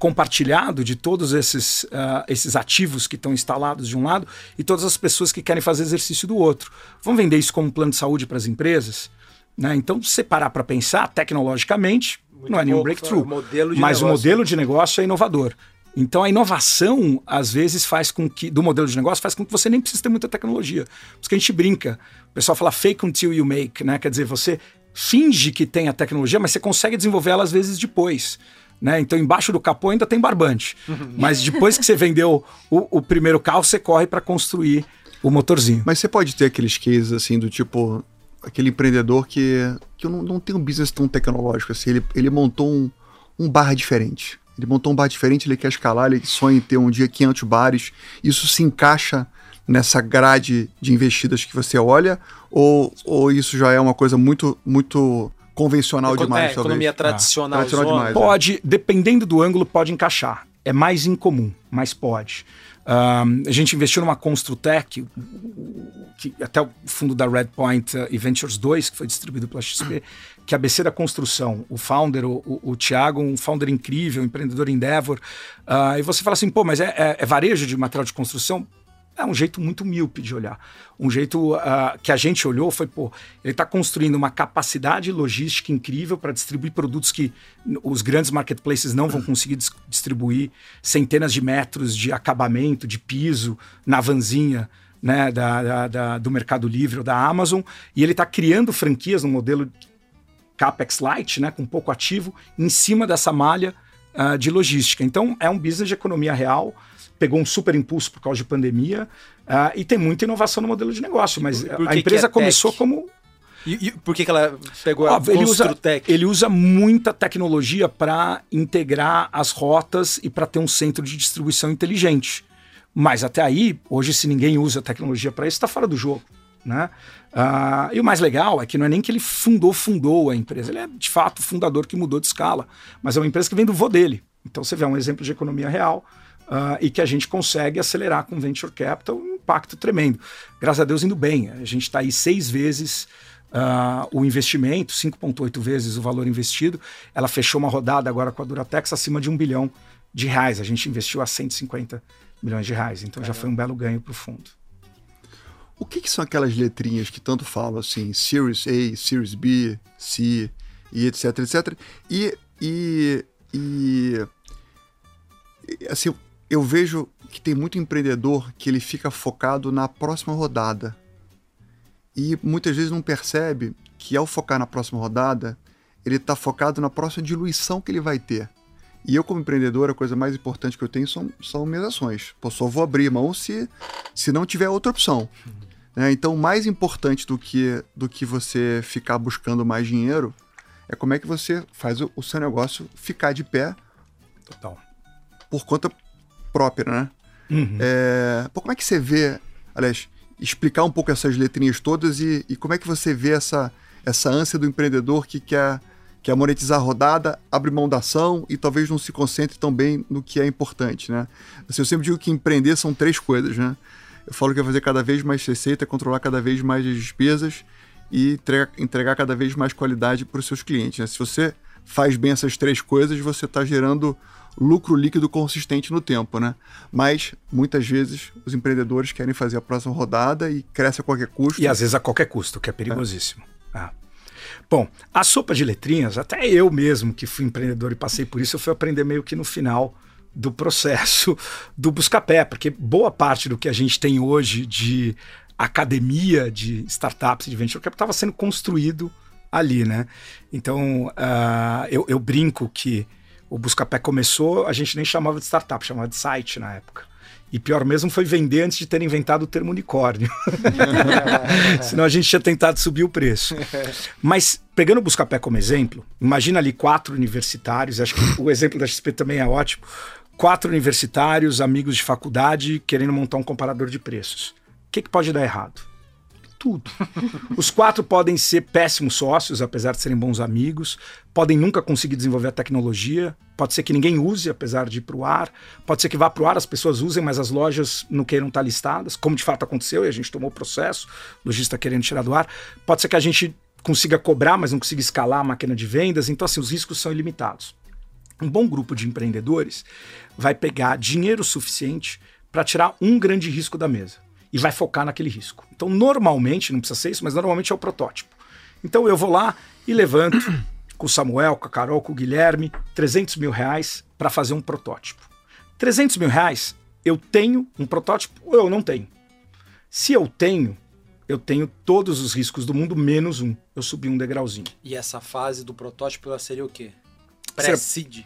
compartilhado de todos esses, uh, esses ativos que estão instalados de um lado e todas as pessoas que querem fazer exercício do outro. Vamos vender isso como um plano de saúde para as empresas? Né? Então, se parar para pensar, tecnologicamente, Muito não é nenhum breakthrough, o mas o modelo de negócio é inovador. Então a inovação, às vezes, faz com que, do modelo de negócio, faz com que você nem precise ter muita tecnologia. Por isso que a gente brinca. O pessoal fala fake until you make, né? Quer dizer, você finge que tem a tecnologia, mas você consegue desenvolver ela às vezes depois. Né? Então, embaixo do capô ainda tem barbante. Uhum. Mas depois que você vendeu o, o primeiro carro, você corre para construir o motorzinho. Mas você pode ter aqueles cases assim do tipo aquele empreendedor que, que não, não tem um business tão tecnológico assim. Ele, ele montou um, um bar diferente. Ele montou um bar diferente, ele quer escalar, ele sonha em ter um dia 500 bares. Isso se encaixa nessa grade de investidas que você olha? Ou, ou isso já é uma coisa muito, muito convencional Econ demais, é, Economia tradicional. Ah, tradicional demais, pode, é. dependendo do ângulo, pode encaixar. É mais incomum, mas pode. Um, a gente investiu numa Construtec, que até o fundo da Redpoint uh, e Ventures 2, que foi distribuído pela XP, que é a ABC da construção. O founder, o, o, o Thiago, um founder incrível, um empreendedor Endeavor. Uh, e você fala assim, pô, mas é, é, é varejo de material de construção? É um jeito muito míope de olhar. Um jeito uh, que a gente olhou foi, pô, ele está construindo uma capacidade logística incrível para distribuir produtos que os grandes marketplaces não vão conseguir dis distribuir, centenas de metros de acabamento, de piso, na vanzinha. Né, da, da, da, do Mercado Livre ou da Amazon, e ele está criando franquias no modelo CapEx Light, né, com pouco ativo, em cima dessa malha uh, de logística. Então, é um business de economia real, pegou um super impulso por causa de pandemia uh, e tem muita inovação no modelo de negócio, mas a empresa é começou como E, e por que, que ela pegou a Óbvio, ele usa, ele usa muita tecnologia para integrar as rotas e para ter um centro de distribuição inteligente. Mas até aí, hoje, se ninguém usa tecnologia para isso, está fora do jogo. Né? Ah, e o mais legal é que não é nem que ele fundou, fundou a empresa, ele é de fato o fundador que mudou de escala, mas é uma empresa que vem do vô dele. Então você vê um exemplo de economia real ah, e que a gente consegue acelerar com venture capital um impacto tremendo. Graças a Deus indo bem. A gente está aí seis vezes ah, o investimento, 5,8 vezes o valor investido. Ela fechou uma rodada agora com a Duratex acima de um bilhão de reais. A gente investiu a 150 milhões de reais. Então já foi um belo ganho para o fundo. O que, que são aquelas letrinhas que tanto falam assim, Series A, Series B, C e etc, etc. E, e, e assim, eu vejo que tem muito empreendedor que ele fica focado na próxima rodada. E muitas vezes não percebe que ao focar na próxima rodada, ele está focado na próxima diluição que ele vai ter. E eu, como empreendedor, a coisa mais importante que eu tenho são, são minhas ações. Pô, só vou abrir mão se, se não tiver outra opção. Né? Então, mais importante do que, do que você ficar buscando mais dinheiro é como é que você faz o, o seu negócio ficar de pé Total. por conta própria, né? Uhum. É, pô, como é que você vê, aliás, explicar um pouco essas letrinhas todas e, e como é que você vê essa, essa ânsia do empreendedor que quer, quer monetizar a rodada, abre mão da ação e talvez não se concentre tão bem no que é importante, né? Assim, eu sempre digo que empreender são três coisas, né? Eu falo que é fazer cada vez mais receita, controlar cada vez mais as despesas e entregar, entregar cada vez mais qualidade para os seus clientes. Né? Se você faz bem essas três coisas, você está gerando lucro líquido consistente no tempo, né? Mas muitas vezes os empreendedores querem fazer a próxima rodada e cresce a qualquer custo. E às vezes a qualquer custo, que é perigosíssimo. Ah. Bom, a sopa de letrinhas, até eu mesmo que fui empreendedor e passei por isso, eu fui aprender meio que no final do processo do Buscapé, porque boa parte do que a gente tem hoje de academia de startups de venture capital estava sendo construído ali, né? Então, uh, eu, eu, brinco que o Buscapé começou, a gente nem chamava de startup, chamava de site na época. E pior mesmo foi vender antes de ter inventado o termo unicórnio. Senão a gente tinha tentado subir o preço. Mas pegando o Buscapé como exemplo, imagina ali quatro universitários, acho que o exemplo da XP também é ótimo quatro universitários, amigos de faculdade, querendo montar um comparador de preços. O que, que pode dar errado? Tudo. Os quatro podem ser péssimos sócios, apesar de serem bons amigos, podem nunca conseguir desenvolver a tecnologia, pode ser que ninguém use, apesar de ir para o ar, pode ser que vá para o ar, as pessoas usem, mas as lojas não queiram estar listadas, como de fato aconteceu e a gente tomou o processo, o lojista querendo tirar do ar. Pode ser que a gente consiga cobrar, mas não consiga escalar a máquina de vendas, então assim, os riscos são ilimitados. Um bom grupo de empreendedores vai pegar dinheiro suficiente para tirar um grande risco da mesa e vai focar naquele risco. Então, normalmente, não precisa ser isso, mas normalmente é o protótipo. Então, eu vou lá e levanto com o Samuel, com a Carol, com o Guilherme, 300 mil reais para fazer um protótipo. 300 mil reais, eu tenho um protótipo ou eu não tenho? Se eu tenho, eu tenho todos os riscos do mundo, menos um. Eu subi um degrauzinho. E essa fase do protótipo ela seria o quê? Pré-seed.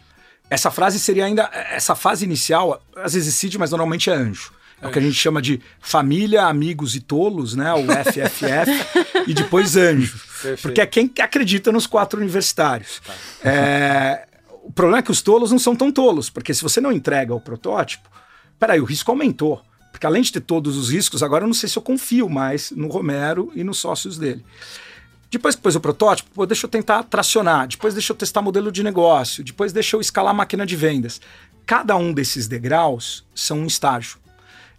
Essa frase seria ainda. Essa fase inicial, às vezes seed, mas normalmente é anjo. É o que a gente chama de família, amigos e tolos, né? O FFF, e depois anjo. Perfeito. Porque é quem acredita nos quatro universitários. Tá. É, o problema é que os tolos não são tão tolos, porque se você não entrega o protótipo, peraí, o risco aumentou. Porque além de ter todos os riscos, agora eu não sei se eu confio mais no Romero e nos sócios dele. Depois que pôs o protótipo, pô, deixa eu tentar tracionar. Depois deixa eu testar modelo de negócio. Depois deixa eu escalar a máquina de vendas. Cada um desses degraus são um estágio.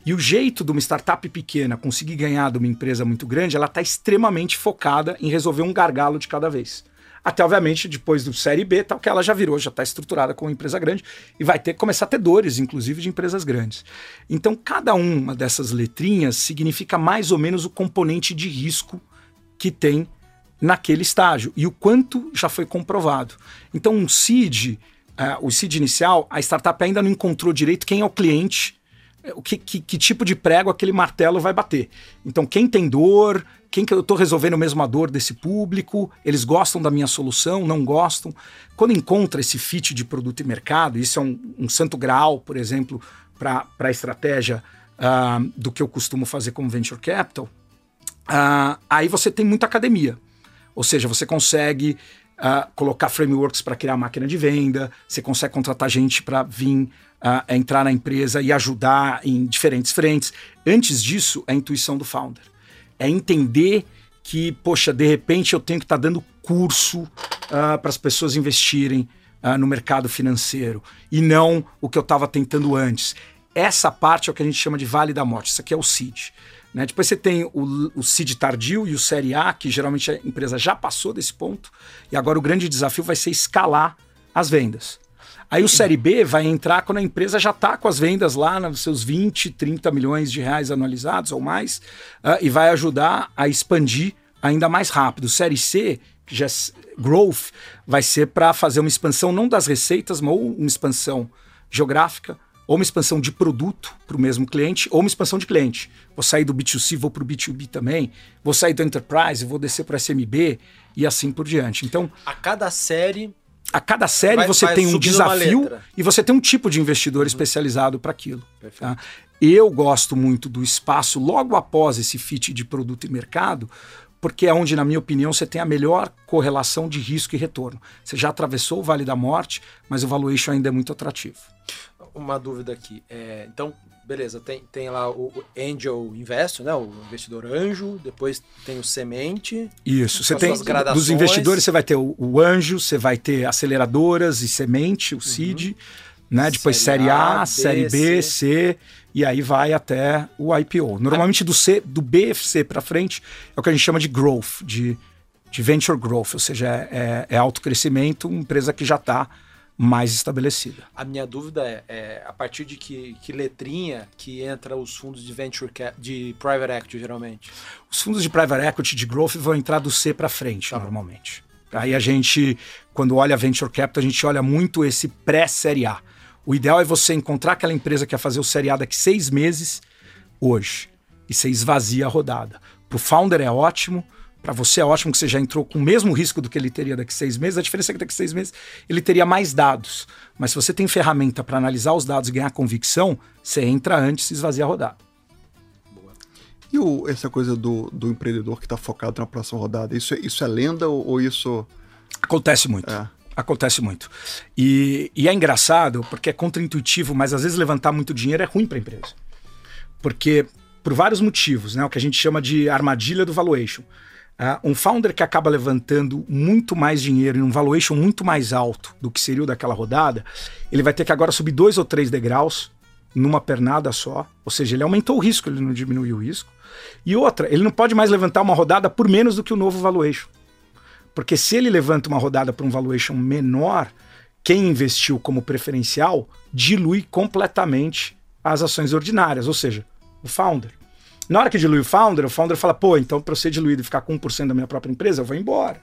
E o jeito de uma startup pequena conseguir ganhar de uma empresa muito grande, ela está extremamente focada em resolver um gargalo de cada vez. Até, obviamente, depois do Série B, tal, que ela já virou, já está estruturada como empresa grande e vai ter que começar a ter dores, inclusive, de empresas grandes. Então, cada uma dessas letrinhas significa mais ou menos o componente de risco que tem naquele estágio e o quanto já foi comprovado. Então, um seed, uh, o seed inicial, a startup ainda não encontrou direito quem é o cliente, que, que, que, tipo de prego aquele martelo vai bater. Então, quem tem dor, quem que eu estou resolvendo mesmo a dor desse público, eles gostam da minha solução, não gostam. Quando encontra esse fit de produto e mercado, isso é um, um santo grau, por exemplo, para a estratégia uh, do que eu costumo fazer como venture capital, uh, aí você tem muita academia. Ou seja, você consegue uh, colocar frameworks para criar máquina de venda, você consegue contratar gente para vir uh, entrar na empresa e ajudar em diferentes frentes. Antes disso, é a intuição do founder. É entender que, poxa, de repente eu tenho que estar tá dando curso uh, para as pessoas investirem no mercado financeiro e não o que eu estava tentando antes. Essa parte é o que a gente chama de vale da morte. Isso aqui é o seed. Né? Depois você tem o, o seed tardio e o série A, que geralmente a empresa já passou desse ponto. E agora o grande desafio vai ser escalar as vendas. Aí o Série B vai entrar quando a empresa já está com as vendas lá nos seus 20, 30 milhões de reais anualizados ou mais, uh, e vai ajudar a expandir ainda mais rápido. Série C, que já é growth, vai ser para fazer uma expansão não das receitas, mas uma expansão geográfica, ou uma expansão de produto para o mesmo cliente, ou uma expansão de cliente. Vou sair do B2C, vou para o B2B também, vou sair do Enterprise, vou descer para o SMB e assim por diante. Então, a cada série. A cada série vai, você vai tem um desafio e você tem um tipo de investidor uhum. especializado para aquilo. Tá? Eu gosto muito do espaço logo após esse fit de produto e mercado, porque é onde, na minha opinião, você tem a melhor correlação de risco e retorno. Você já atravessou o Vale da Morte, mas o valuation ainda é muito atrativo uma dúvida aqui. É, então, beleza, tem, tem lá o Angel Investor, né? O investidor anjo, depois tem o semente. Isso, você tem dos investidores, você vai ter o, o, anjo, você vai ter aceleradoras e semente, o seed, uhum. né? Depois série, série A, B, série B, C. C. e aí vai até o IPO. Normalmente do C, do BFC para frente é o que a gente chama de growth, de, de venture growth, ou seja, é, é, é alto crescimento, uma empresa que já está mais estabelecida. A minha dúvida é, é, a partir de que, que letrinha que entra os fundos de venture de private equity geralmente? Os fundos de private equity de growth vão entrar do C para frente tá normalmente. Aí a gente, quando olha venture capital, a gente olha muito esse pré-série A. O ideal é você encontrar aquela empresa que quer fazer o série A daqui seis meses hoje e você esvazia a rodada. Para o founder é ótimo, para você é ótimo que você já entrou com o mesmo risco do que ele teria daqui a seis meses. A diferença é que daqui a seis meses ele teria mais dados. Mas se você tem ferramenta para analisar os dados e ganhar convicção, você entra antes e esvazia a rodada. E o, essa coisa do, do empreendedor que está focado na próxima rodada, isso, é, isso é lenda ou, ou isso. Acontece muito. É. Acontece muito. E, e é engraçado porque é contraintuitivo, mas às vezes levantar muito dinheiro é ruim para a empresa. Porque, por vários motivos, né, o que a gente chama de armadilha do valuation. Uh, um founder que acaba levantando muito mais dinheiro em um valuation muito mais alto do que seria o daquela rodada, ele vai ter que agora subir dois ou três degraus numa pernada só. Ou seja, ele aumentou o risco, ele não diminuiu o risco. E outra, ele não pode mais levantar uma rodada por menos do que o novo valuation. Porque se ele levanta uma rodada para um valuation menor, quem investiu como preferencial dilui completamente as ações ordinárias, ou seja, o founder. Na hora que dilui o founder, o founder fala, pô, então para eu ser diluído e ficar com 1% da minha própria empresa, eu vou embora.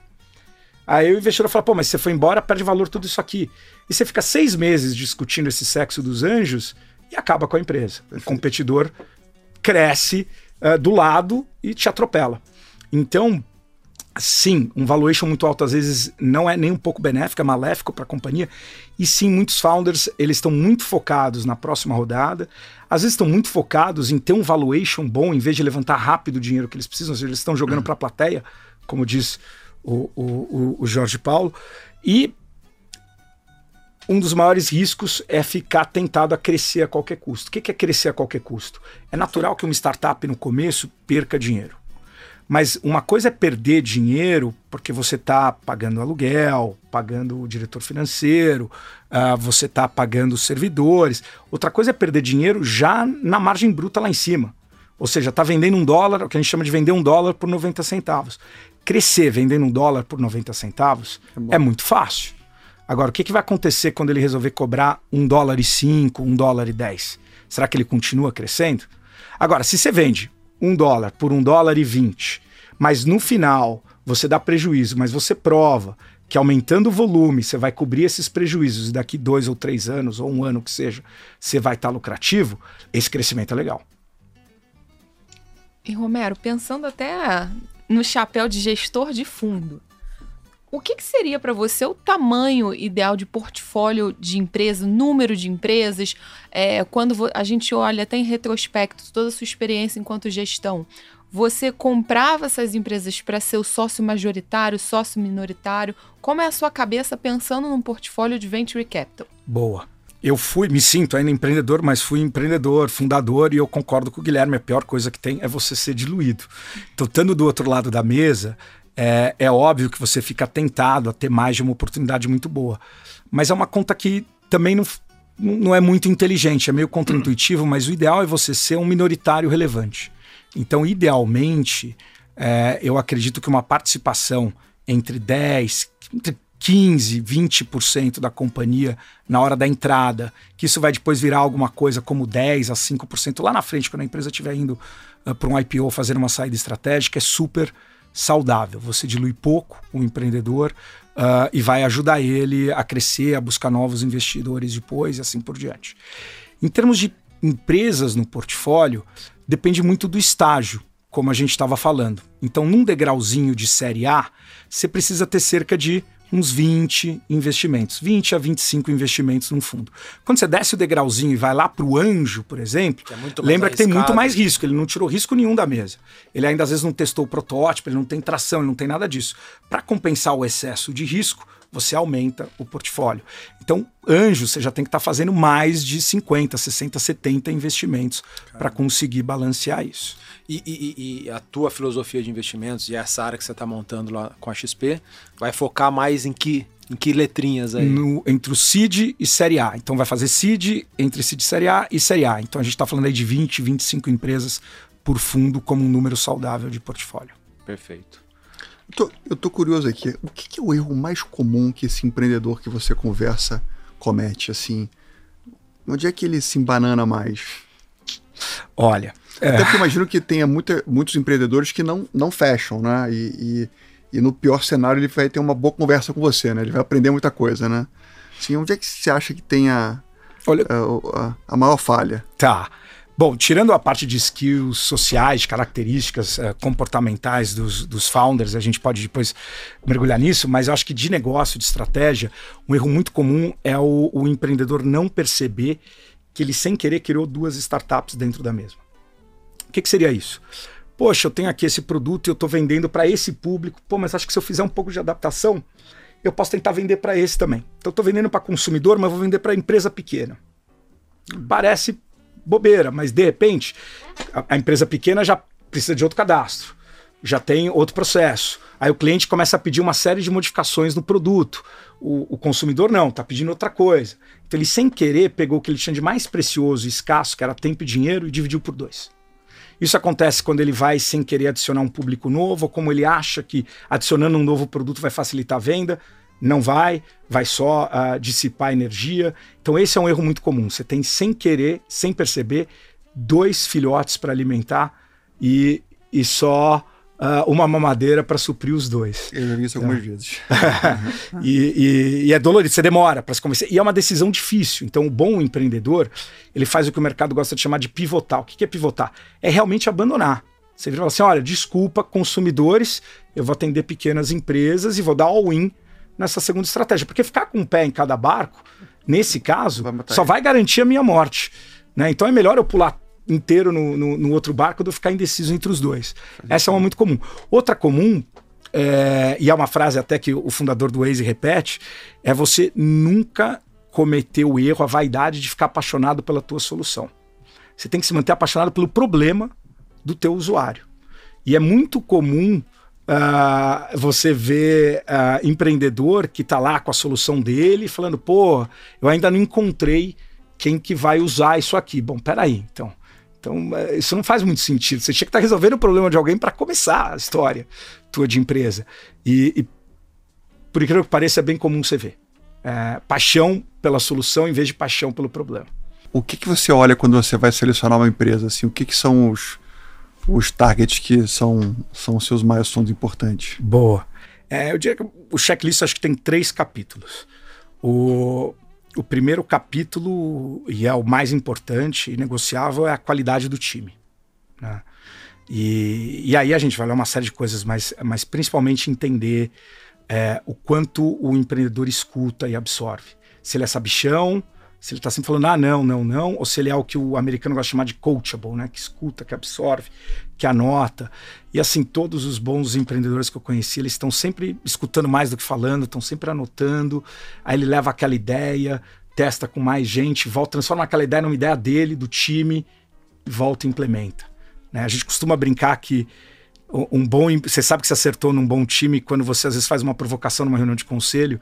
Aí o investidor fala, pô, mas você foi embora, perde valor tudo isso aqui. E você fica seis meses discutindo esse sexo dos anjos e acaba com a empresa. O competidor cresce uh, do lado e te atropela. Então, sim, um valuation muito alto às vezes não é nem um pouco benéfico, é maléfico para a companhia. E sim, muitos founders eles estão muito focados na próxima rodada. Às vezes estão muito focados em ter um valuation bom em vez de levantar rápido o dinheiro que eles precisam. Ou seja, eles estão jogando uhum. para a plateia, como diz o, o, o Jorge Paulo. E um dos maiores riscos é ficar tentado a crescer a qualquer custo. O que é crescer a qualquer custo? É natural que uma startup no começo perca dinheiro. Mas uma coisa é perder dinheiro porque você está pagando aluguel, pagando o diretor financeiro, uh, você está pagando os servidores. Outra coisa é perder dinheiro já na margem bruta lá em cima. Ou seja, está vendendo um dólar, o que a gente chama de vender um dólar por 90 centavos. Crescer vendendo um dólar por 90 centavos é, é muito fácil. Agora, o que, que vai acontecer quando ele resolver cobrar um dólar e cinco, um dólar e dez? Será que ele continua crescendo? Agora, se você vende um dólar por um dólar e vinte, mas no final você dá prejuízo, mas você prova que aumentando o volume você vai cobrir esses prejuízos e daqui dois ou três anos, ou um ano que seja, você vai estar tá lucrativo, esse crescimento é legal. E Romero, pensando até no chapéu de gestor de fundo, o que, que seria para você o tamanho ideal de portfólio de empresa, número de empresas? É, quando a gente olha até em retrospecto toda a sua experiência enquanto gestão, você comprava essas empresas para ser o sócio majoritário, sócio minoritário? Como é a sua cabeça pensando num portfólio de venture capital? Boa. Eu fui, me sinto ainda empreendedor, mas fui empreendedor, fundador, e eu concordo com o Guilherme, a pior coisa que tem é você ser diluído. Então, estando do outro lado da mesa, é, é óbvio que você fica tentado a ter mais de uma oportunidade muito boa. Mas é uma conta que também não, não é muito inteligente, é meio contraintuitivo, mas o ideal é você ser um minoritário relevante. Então, idealmente, é, eu acredito que uma participação entre 10, entre 15, 20% da companhia na hora da entrada, que isso vai depois virar alguma coisa como 10 a 5% lá na frente, quando a empresa estiver indo uh, para um IPO fazer uma saída estratégica, é super saudável. Você dilui pouco o empreendedor uh, e vai ajudar ele a crescer, a buscar novos investidores depois e assim por diante. Em termos de empresas no portfólio, depende muito do estágio, como a gente estava falando. Então, num degrauzinho de série A, você precisa ter cerca de uns 20 investimentos, 20 a 25 investimentos num fundo. Quando você desce o degrauzinho e vai lá para o anjo, por exemplo, que é lembra que tem muito mais risco, ele não tirou risco nenhum da mesa. Ele ainda às vezes não testou o protótipo, ele não tem tração, ele não tem nada disso. Para compensar o excesso de risco, você aumenta o portfólio. Então, anjo, você já tem que estar tá fazendo mais de 50, 60, 70 investimentos para conseguir balancear isso. E, e, e, a tua filosofia de investimentos e essa área que você está montando lá com a XP vai focar mais em que, em que letrinhas aí? No, entre o CID e Série A. Então vai fazer CID entre CID Série A e Série A. Então a gente está falando aí de 20, 25 empresas por fundo como um número saudável de portfólio. Perfeito. Eu tô, eu tô curioso aqui. O que, que, é o erro mais comum que esse empreendedor que você conversa comete? Assim, onde é que ele se embanana mais? Olha. É... Até porque imagino que tenha muita, muitos empreendedores que não, não fecham, né? E, e, e, no pior cenário ele vai ter uma boa conversa com você, né? Ele vai aprender muita coisa, né? Assim, onde é que você acha que tem a, Olha... a, a, a maior falha? Tá. Bom, tirando a parte de skills sociais, características uh, comportamentais dos, dos founders, a gente pode depois mergulhar nisso, mas eu acho que de negócio, de estratégia, um erro muito comum é o, o empreendedor não perceber que ele, sem querer, criou duas startups dentro da mesma. O que, que seria isso? Poxa, eu tenho aqui esse produto e eu estou vendendo para esse público. Pô, mas acho que se eu fizer um pouco de adaptação, eu posso tentar vender para esse também. Então, eu estou vendendo para consumidor, mas vou vender para empresa pequena. Parece bobeira, mas de repente a, a empresa pequena já precisa de outro cadastro, já tem outro processo. Aí o cliente começa a pedir uma série de modificações no produto. O, o consumidor não, está pedindo outra coisa. Então ele, sem querer, pegou o que ele tinha de mais precioso e escasso, que era tempo e dinheiro, e dividiu por dois. Isso acontece quando ele vai sem querer adicionar um público novo, ou como ele acha que adicionando um novo produto vai facilitar a venda não vai, vai só uh, dissipar energia. Então, esse é um erro muito comum. Você tem, sem querer, sem perceber, dois filhotes para alimentar e, e só uh, uma mamadeira para suprir os dois. Eu já vi isso algumas então, vezes. e, e, e, é dolorido, você demora para se convencer. E é uma decisão difícil. Então, o bom empreendedor, ele faz o que o mercado gosta de chamar de pivotar. O que é pivotar? É realmente abandonar. Você vira e fala assim: olha, desculpa, consumidores, eu vou atender pequenas empresas e vou dar all-in nessa segunda estratégia. Porque ficar com um pé em cada barco, nesse caso, vai só ele. vai garantir a minha morte. Né? Então é melhor eu pular inteiro no, no, no, outro barco do que ficar indeciso entre os dois. Essa é uma muito comum. Outra comum, é, e é uma frase até que o fundador do Waze repete, é você nunca cometer o erro, a vaidade de ficar apaixonado pela tua solução. Você tem que se manter apaixonado pelo problema do teu usuário. E é muito comum Uh, você vê uh, empreendedor que está lá com a solução dele falando, pô, eu ainda não encontrei quem que vai usar isso aqui. Bom, peraí, então. Então, uh, isso não faz muito sentido. Você tinha que estar tá resolvendo o problema de alguém para começar a história tua de empresa. E, e, por incrível que pareça, é bem comum você ver. É, paixão pela solução em vez de paixão pelo problema. O que, que você olha quando você vai selecionar uma empresa? Assim, o que, que são os, os targets que são, são seus milestones importantes? Boa. É, eu diria que o checklist acho que tem três capítulos. O, o primeiro capítulo, e é o mais importante e negociável, é a qualidade do time. Né? E, e aí a gente vai ler uma série de coisas, mas, mas principalmente entender é o quanto o empreendedor escuta e absorve. Se ele é sabichão, se ele está sempre falando, ah, não, não, não, ou se ele é o que o americano gosta de chamar de coachable, né? Que escuta, que absorve, que anota. E assim, todos os bons empreendedores que eu conheci, eles estão sempre escutando mais do que falando, estão sempre anotando. Aí ele leva aquela ideia, testa com mais gente, volta, transforma aquela ideia numa ideia dele, do time, volta e implementa. Né? A gente costuma brincar que um bom. Você sabe que você acertou num bom time quando você às vezes faz uma provocação numa reunião de conselho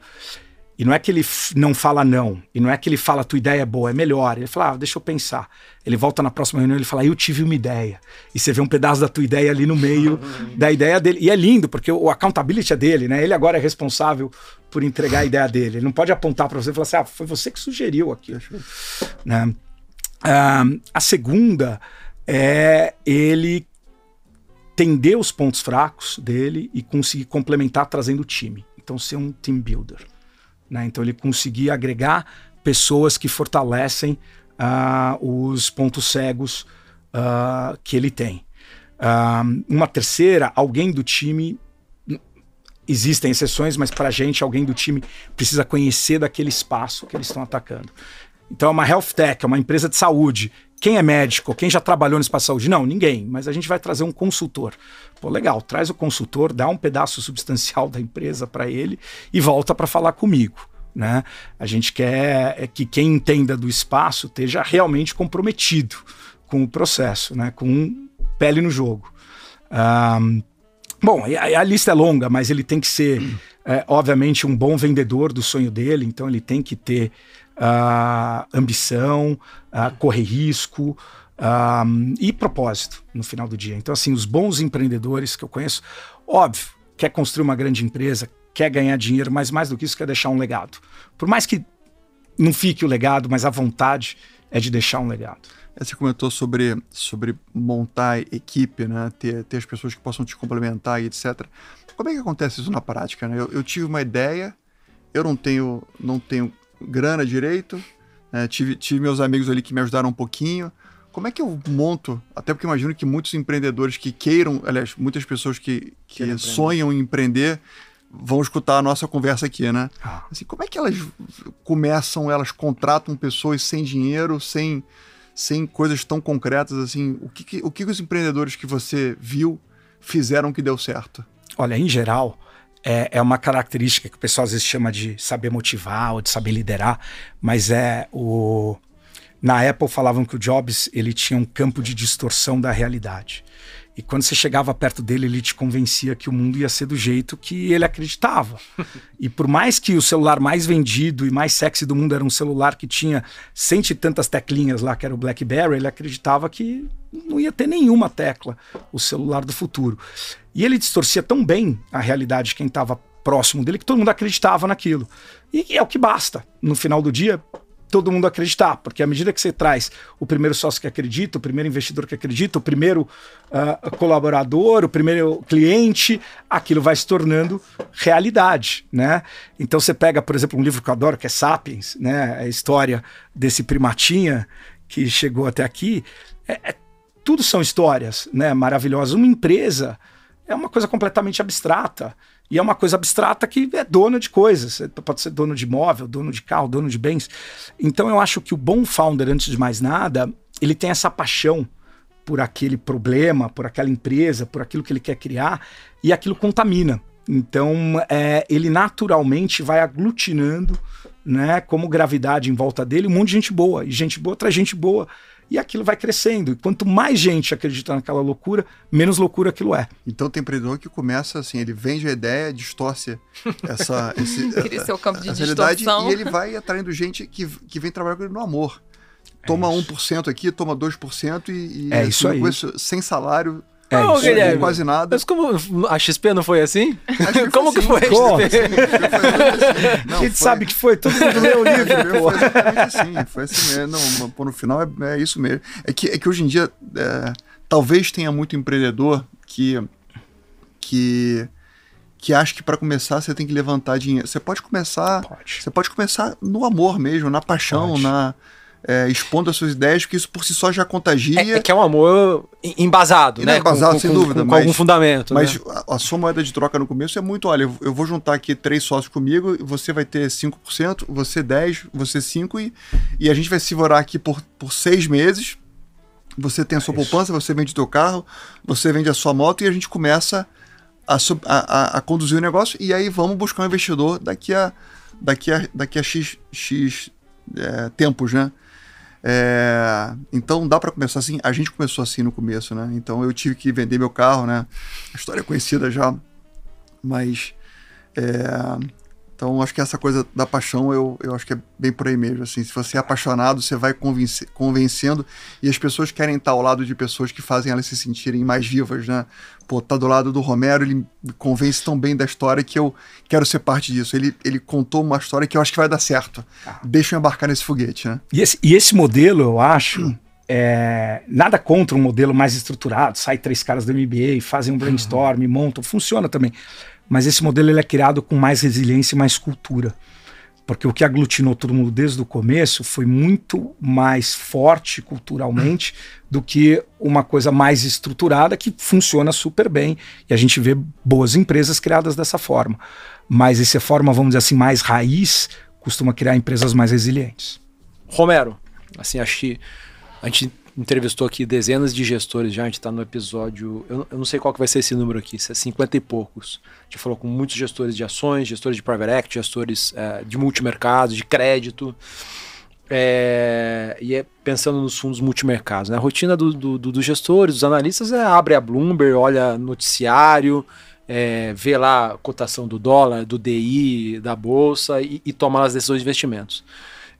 e não é que ele não fala não, e não é que ele fala tua ideia é boa, é melhor. Ele fala, ah, deixa eu pensar. Ele volta na próxima reunião e ele fala, eu tive uma ideia. E você vê um pedaço da tua ideia ali no meio da ideia dele. E é lindo, porque o accountability é dele, né? Ele agora é responsável por entregar a ideia dele. Ele não pode apontar para você e falar assim, ah, foi você que sugeriu aqui. Né? Ah, a segunda é ele entender os pontos fracos dele e conseguir complementar trazendo o time. Então, ser um team builder. Né? Então ele conseguia agregar pessoas que fortalecem uh, os pontos cegos uh, que ele tem. Uh, uma terceira, alguém do time. Existem exceções, mas para a gente, alguém do time precisa conhecer daquele espaço que eles estão atacando. Então é uma health tech, é uma empresa de saúde. Quem é médico? Quem já trabalhou no espaço de saúde? Não, ninguém. Mas a gente vai trazer um consultor. Pô, legal, traz o consultor, dá um pedaço substancial da empresa para ele e volta para falar comigo. Né? A gente quer é que quem entenda do espaço esteja realmente comprometido com o processo, né? com pele no jogo. Um, bom, a, a, lista é longa, mas ele tem que ser, é, obviamente, um bom vendedor do sonho dele, então ele tem que ter uh, ambição, uh, correr risco uh, e propósito no final do dia. Então, assim, os bons empreendedores que eu conheço, óbvio, quer construir uma grande empresa, quer ganhar dinheiro, mas mais do que isso, quer deixar um legado. Por mais que não fique o legado, mas a vontade é de deixar um legado. Você comentou sobre, sobre montar equipe, né? ter, ter as pessoas que possam te complementar e etc. Como é que acontece isso na prática? Né? Eu, eu tive uma ideia, eu não tenho, não tenho grana direito, né? tive, tive meus amigos ali que me ajudaram um pouquinho. Como é que eu monto? Até porque imagino que muitos empreendedores que queiram, aliás, muitas pessoas que, que sonham em empreender vão escutar a nossa conversa aqui, né? Ah. Assim, como é que elas começam, elas contratam pessoas sem dinheiro, sem, sem coisas tão concretas assim? O que, que o que os empreendedores que você viu fizeram que deu certo? Olha, em geral, é, é uma característica que o pessoal às vezes chama de saber motivar ou de saber liderar, mas é o. Na Apple falavam que o Jobs ele tinha um campo de distorção da realidade. E quando você chegava perto dele, ele te convencia que o mundo ia ser do jeito que ele acreditava. e por mais que o celular mais vendido e mais sexy do mundo era um celular que tinha cento e tantas teclinhas lá, que era o BlackBerry, ele acreditava que não ia ter nenhuma tecla, o celular do futuro. E ele distorcia tão bem a realidade de quem estava próximo dele que todo mundo acreditava naquilo. E é o que basta. No final do dia, todo mundo acreditar, porque à medida que você traz o primeiro sócio que acredita, o primeiro investidor que acredita, o primeiro uh, colaborador, o primeiro cliente, aquilo vai se tornando realidade, né? Então você pega, por exemplo, um livro que eu adoro, que é Sapiens, né? A história desse primatinha que chegou até aqui, é, é, tudo são histórias, né? Maravilhosas. Uma empresa é uma coisa completamente abstrata. E é uma coisa abstrata que é dona de coisas. Pode ser dono de imóvel, dono de carro, dono de bens. Então eu acho que o bom founder, antes de mais nada, ele tem essa paixão por aquele problema, por aquela empresa, por aquilo que ele quer criar, e aquilo contamina. Então é, ele naturalmente vai aglutinando, né, como gravidade em volta dele, um monte de gente boa. E gente boa traz gente boa e aquilo vai crescendo. E quanto mais gente acredita naquela loucura, menos loucura aquilo é. Então tem empreendedor que começa assim, ele vende a ideia, distorce essa, esse, Cria seu campo de essa realidade e ele vai atraindo gente que, que vem trabalhar com ele no amor. Toma é 1% aqui, toma 2% e, e é isso aí. Isso, sem salário, é, não, Guilherme, quase nada. Mas como a XP não foi assim? Que como foi que foi a XP? Não, a gente foi... sabe que foi, todo mundo leu o livro. Foi exatamente assim, foi assim mesmo. Não, pô, no final é, é, isso mesmo. É que, é que hoje em dia, é, talvez tenha muito empreendedor que, que, que acha que para começar você tem que levantar dinheiro. Você pode começar, pode. você pode começar no amor mesmo, na paixão, pode. na é, expondo as suas ideias, porque isso por si só já contagia. É, é que é um amor embasado, E né? não, embasado, com, sem com- dúvida, Com, mas- algum fundamento. Mas né? a, a sua moeda de troca no começo é muito, olha, eu- eu vou juntar aqui três sócios comigo, você vai ter 5%, você 10%, você 5% e, e a gente vai se vorar aqui por, por seis meses. Você tem a sua É poupança, você vende o teu carro, você vende a sua moto e a gente começa a, a- a conduzir o negócio e aí vamos buscar um investidor daqui a, daqui a, daqui a X, X é, tempos, né? É, então dá para começar assim. A gente começou assim no começo, né? Então eu tive que vender meu carro, né? História conhecida já, mas é, então acho que essa coisa da paixão eu, eu acho que é bem por aí mesmo. Assim, se você é apaixonado, você vai convencer, convencendo e as pessoas querem estar ao lado de pessoas que fazem elas se sentirem mais vivas, né? Pô, tá do lado do Romero, ele me convence tão bem da história que eu quero ser parte disso. Ele, ele contou uma história que eu acho que vai dar certo. Deixa eu embarcar nesse foguete, né? E esse, e esse modelo, eu acho, é, nada contra um modelo mais estruturado. Sai três caras do MBA, fazem um brainstorm, montam, funciona também. Mas esse modelo ele é criado com mais resiliência e mais cultura. Porque o que aglutinou todo mundo desde o começo foi muito mais forte culturalmente do que uma coisa mais estruturada que funciona super bem. E a gente vê boas empresas criadas dessa forma. Mas essa forma, vamos dizer assim, mais raiz, costuma criar empresas mais resilientes. Romero, assim, acho que a gente entrevistou aqui dezenas de gestores já, a gente está no episódio, eu, eu não sei qual que vai ser esse número aqui, se é 50 e poucos. A gente falou com muitos gestores de ações, gestores de private equity, gestores eh, de multimercado, de crédito, é, e é pensando nos fundos multimercados. Né? A rotina do- do- do- dos gestores, dos analistas, é abre a Bloomberg, olha noticiário, é, vê lá a cotação do dólar, do DI, da bolsa e, e toma as decisões de investimentos.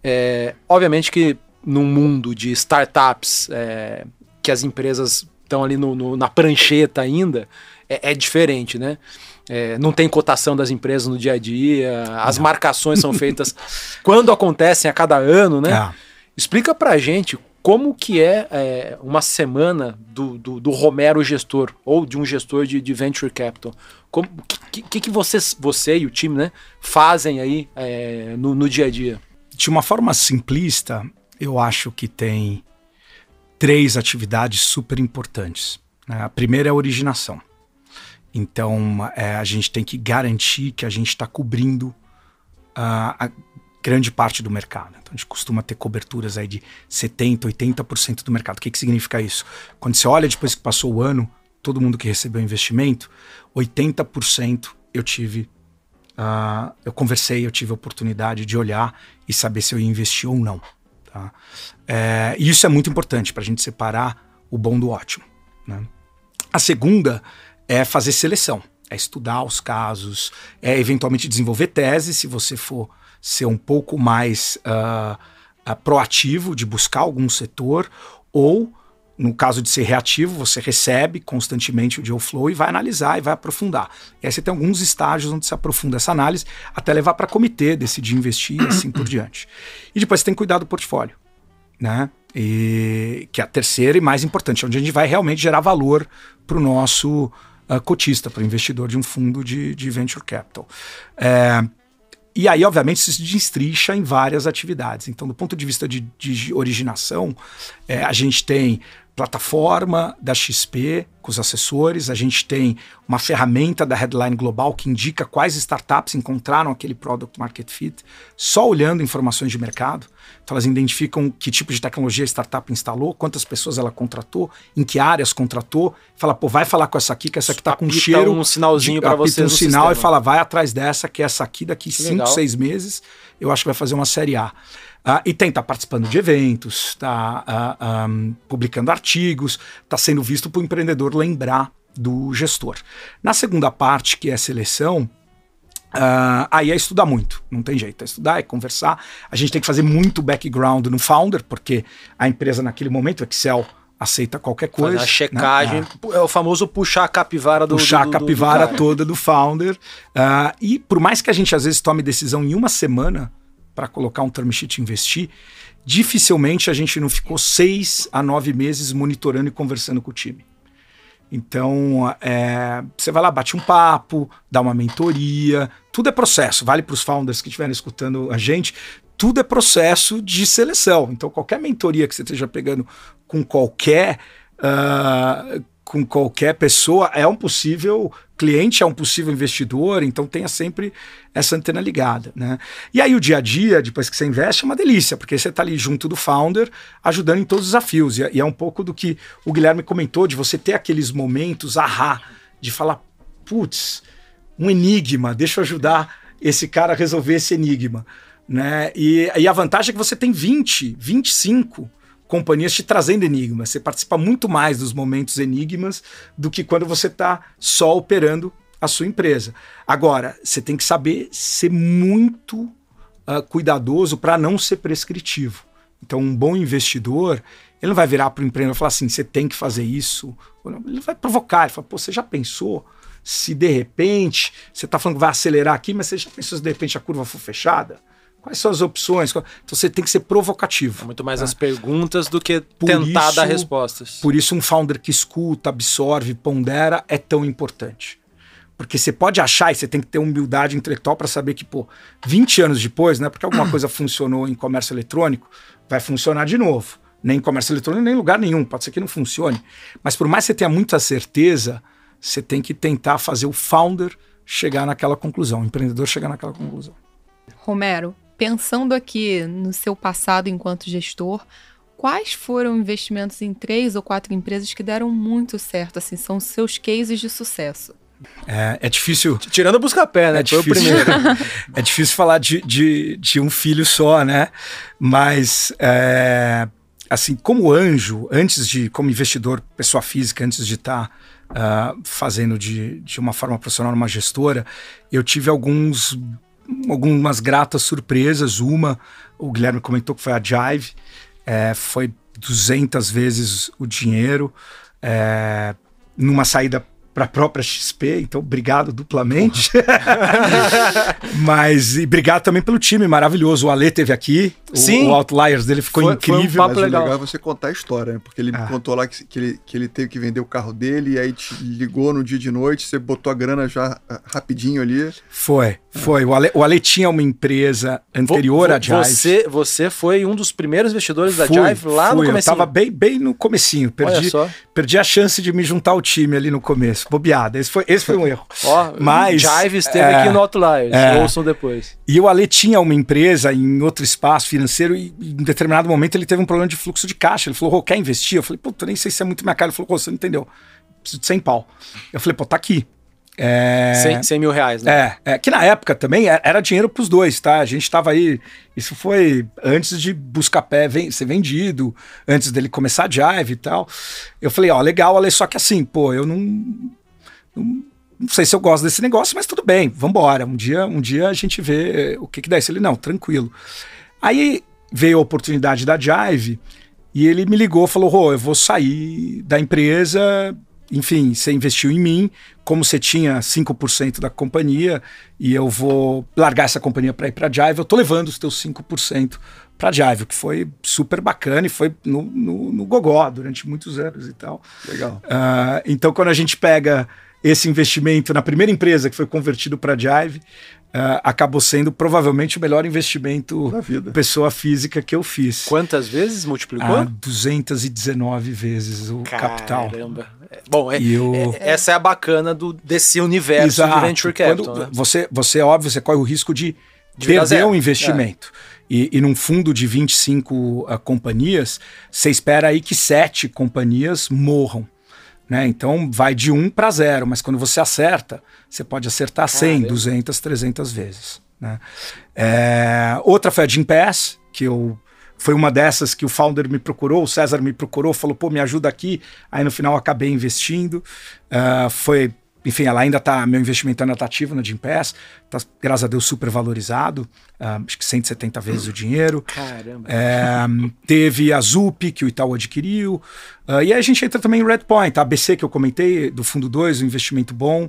É, obviamente que num mundo de startups, é, que as empresas estão ali no- no- na prancheta ainda, é, é diferente, né? É, não tem cotação das empresas no dia a dia, as marcações são feitas quando acontecem a cada ano, né? Ah. Explica pra gente como que é, é, uma semana do, do, do Romero gestor, ou de um gestor de, de venture capital. O que, que, que vocês, você e o time né, fazem aí é, no, no dia a dia? De uma forma simplista, eu acho que tem três atividades super importantes. né? A primeira é a originação. Então, é, a gente tem que garantir que a gente está cobrindo ah, a grande parte do mercado. Então, a gente costuma ter coberturas aí de 70%, 80% do mercado. O que, que significa isso? Quando você olha depois que passou o ano, todo mundo que recebeu investimento, 80% eu tive ah, eu conversei, eu tive a oportunidade de olhar e saber se eu ia investir ou não. Tá? É, isso é muito importante para a gente separar o bom do ótimo. né? A segunda é fazer seleção, é estudar os casos, é eventualmente desenvolver tese, se você for ser um pouco mais ah, ah, proativo de buscar algum setor, ou no caso de ser reativo, você recebe constantemente o deal flow e vai analisar e vai aprofundar. E aí você tem alguns estágios onde se aprofunda essa análise até levar para comitê, decidir investir e assim por diante. E depois você tem que cuidar do portfólio, né? E, que é a terceira e mais importante, onde a gente vai realmente gerar valor para o nosso ah, cotista, para o investidor de um fundo de, de venture capital. É, e aí, obviamente, isso se destricha em várias atividades. Então, do ponto de vista de, de originação, é, a gente tem plataforma da XP com os assessores, a gente tem uma ferramenta da Headline Global que indica quais startups encontraram aquele product market fit, só olhando informações de mercado. Então, elas identificam que tipo de tecnologia a startup instalou, quantas pessoas ela contratou, em que áreas contratou. Fala, pô, vai falar com essa aqui, que essa aqui tá com Apita cheiro. um sinalzinho pra apita vocês um sinal e sistema. fala, vai atrás dessa, que essa aqui daqui Que 5, legal. 6 meses, eu acho que vai fazer uma série A. Ah, e tem, tá participando de eventos, está publicando artigos, está sendo visto para o empreendedor lembrar do gestor. Na segunda parte, que é seleção, ah, aí é estudar muito, não tem jeito, é estudar, é conversar. A gente tem que fazer muito background no founder, porque a empresa naquele momento, o Excel aceita qualquer coisa. Fazer a né? checagem. Ah É o famoso puxar a capivara do puxar do- do- a do capivara cara. toda do founder. Ah, e por mais que a gente às vezes tome decisão em uma semana para colocar um term sheet e investir, dificilmente a gente não ficou seis a nove meses monitorando e conversando com o time. Então, é, você vai lá, bate um papo, dá uma mentoria, tudo é processo. Vale para os founders que estiverem escutando a gente. tudo é processo de seleção. Então, qualquer mentoria que você esteja pegando com qualquer. Uh, com qualquer pessoa é um possível cliente, é um possível investidor, então tenha sempre essa antena ligada. Né? E aí o dia a dia, depois que você investe, é uma delícia, porque você está ali junto do founder, ajudando em todos os desafios. E, é um pouco do que o Guilherme comentou, de você ter aqueles momentos, ahá, de falar, putz, um enigma, deixa eu ajudar esse cara a resolver esse enigma. Né? E, e a vantagem é que você tem 20, 25 companhias te trazendo enigmas. Você participa muito mais dos momentos enigmas do que quando você está só operando a sua empresa. Agora, você tem que saber ser muito uh, cuidadoso para não ser prescritivo. Então, um bom investidor, ele não vai virar para o empreendedor e falar assim: você tem que fazer isso. Ele vai provocar, ele fala: pô, você já pensou se de repente você está falando que vai acelerar aqui, mas você já pensou se de repente a curva for fechada? Quais são as opções? Então você tem que ser provocativo. É muito mais tá? as perguntas do que por tentar isso, dar respostas. Por isso, um founder que escuta, absorve, pondera é tão importante. Porque você pode achar e você tem que ter humildade intelectual para saber que, pô, 20 anos depois, né? Porque alguma coisa funcionou em comércio eletrônico, vai funcionar de novo. Nem em comércio eletrônico, nem em lugar nenhum. Pode ser que não funcione. Mas por mais que você tenha muita certeza, você tem que tentar fazer o founder chegar naquela conclusão, o empreendedor chegar naquela conclusão. Romero, pensando aqui no seu passado enquanto gestor, quais foram investimentos em três ou quatro empresas que deram muito certo? Assim, são seus cases de sucesso. É, é difícil. Tirando o busca-pé, né? É Foi difícil, o primeiro. é difícil falar de, de, de, um filho só, né? Mas, é, assim, como anjo, antes de, como investidor, pessoa física, antes de estar. Tá, uh, fazendo de, de uma forma profissional uma gestora, eu tive alguns algumas gratas surpresas. Uma, o Guilherme comentou que foi a Jive, é, foi 200 vezes o dinheiro, é, numa saída para a própria XP, então obrigado duplamente. Mas e obrigado também pelo time maravilhoso. O Ale teve aqui, Sim. O, o Outliers dele ficou foi, incrível. Foi um papo legal. legal é você contar a história, né? porque ele ah. me contou lá que, que, ele, que ele teve que vender o carro dele e aí te ligou no dia de noite, você botou a grana já ah, rapidinho ali. Foi, foi. O Ale, o Ale tinha uma empresa anterior à Jive. Você, você foi um dos primeiros investidores da Jive lá fui, no começo. Eu tava bem, bem no comecinho. Perdi, perdi a chance de me juntar ao time ali no começo. Bobeada. Esse foi, esse foi um erro. Ó, Mas, Jive esteve é, aqui no Outliers. É, ouçam depois. E o Ale tinha uma empresa em outro espaço financeiro e em determinado momento ele teve um problema de fluxo de caixa. Ele falou, quer investir? Eu falei, pô, nem sei se é muito minha cara. Ele falou, você não entendeu. Preciso de 100 pau. Eu falei, pô, tá aqui. É... 100, 100 mil reais, né? É, é, que na época também era dinheiro para os dois, tá? A gente estava aí. Isso foi antes de Buscapé ser vendido, antes dele começar a Jive e tal. Eu falei, ó, legal, Ale, só que assim, pô, eu não, não, não sei se eu gosto desse negócio, mas tudo bem, vambora. Um dia, um dia a gente vê o que, que dá. Ele, não, tranquilo. Aí veio a oportunidade da Jive e ele me ligou, falou: Rô, eu vou sair da empresa. Enfim, você investiu em mim, como você tinha 5% da companhia, e eu vou largar essa companhia para ir para a Jive, eu tô levando os teus 5% para a Jive, que foi super bacana e foi no, no, no, gogó durante muitos anos e tal. Legal. Uh, então, quando a gente pega esse investimento na primeira empresa que foi convertido para a Jive, Uh, acabou sendo provavelmente o melhor investimento da vida. pessoa física que eu fiz. Quantas vezes multiplicou? Ah, 219 vezes o Caramba. capital. É, bom, é, eu... é, essa é a bacana do, desse universo Exato. de venture capital. Quando né? você, você, óbvio, você corre o risco de, de perder um investimento. É. E, e num fundo de 25 uh, ah, companhias, você espera aí que sete companhias morram. Né? Então vai de 1 para 0, mas quando você acerta, você pode acertar 100, ah, 200, 300 vezes. Né? É, outra foi a Jim Pass, que eu foi uma dessas que o founder me procurou, o César me procurou, falou, pô, me ajuda aqui. Aí no final acabei investindo. Uh, foi enfim, ela ainda está, meu investimento ainda está ativo na Gimpass, está, graças a Deus, super valorizado, uh, acho que 170 vezes o dinheiro. Caramba! É, teve a ZUP, que o Itaú adquiriu, uh, e aí a gente entra também em Redpoint, a ABC que eu comentei, do Fundo 2, um investimento bom.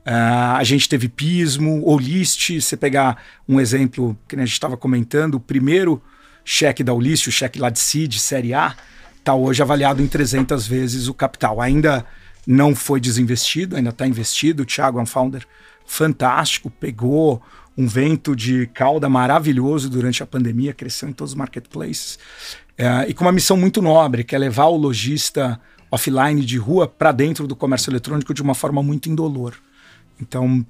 Uh, a gente teve Pismo, Olist, você pegar um exemplo que a gente estava comentando, o primeiro cheque da Olist, o cheque lá de CID, Série A, está hoje avaliado em 300 vezes o capital. Ainda não foi desinvestido, ainda está investido. O Thiago é um founder fantástico, pegou um vento de cauda maravilhoso durante a pandemia, cresceu em todos os marketplaces. É, e com uma missão muito nobre, que é levar o lojista offline de rua para dentro do comércio eletrônico de uma forma muito indolor. Então,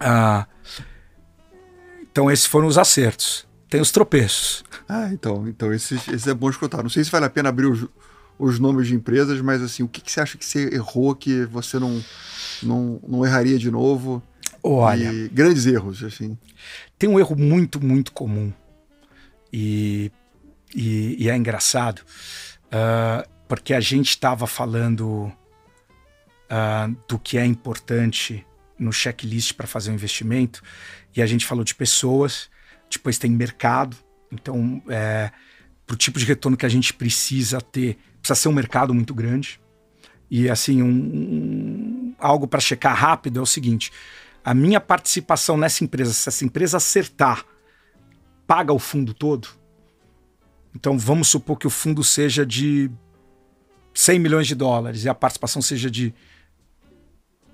uh, então esses foram os acertos. Tem os tropeços. Ah, então, então esses, esses é bom escutar. Não sei se vale a pena abrir os, os nomes de empresas, mas assim, o que, que você acha que você errou que você não, não, não erraria de novo? Olha, e grandes erros, assim. Tem um erro muito, muito comum e, e, e é engraçado, uh, porque a gente estava falando uh, do que é importante no checklist para fazer um investimento e a gente falou de pessoas, depois tem mercado, então é, para o tipo de retorno que a gente precisa ter, precisa ser um mercado muito grande. E assim, um, um algo para checar rápido é o seguinte: a minha participação nessa empresa, se essa empresa acertar, paga o fundo todo. Então vamos supor que o fundo seja de 100 milhões de dólares e a participação seja de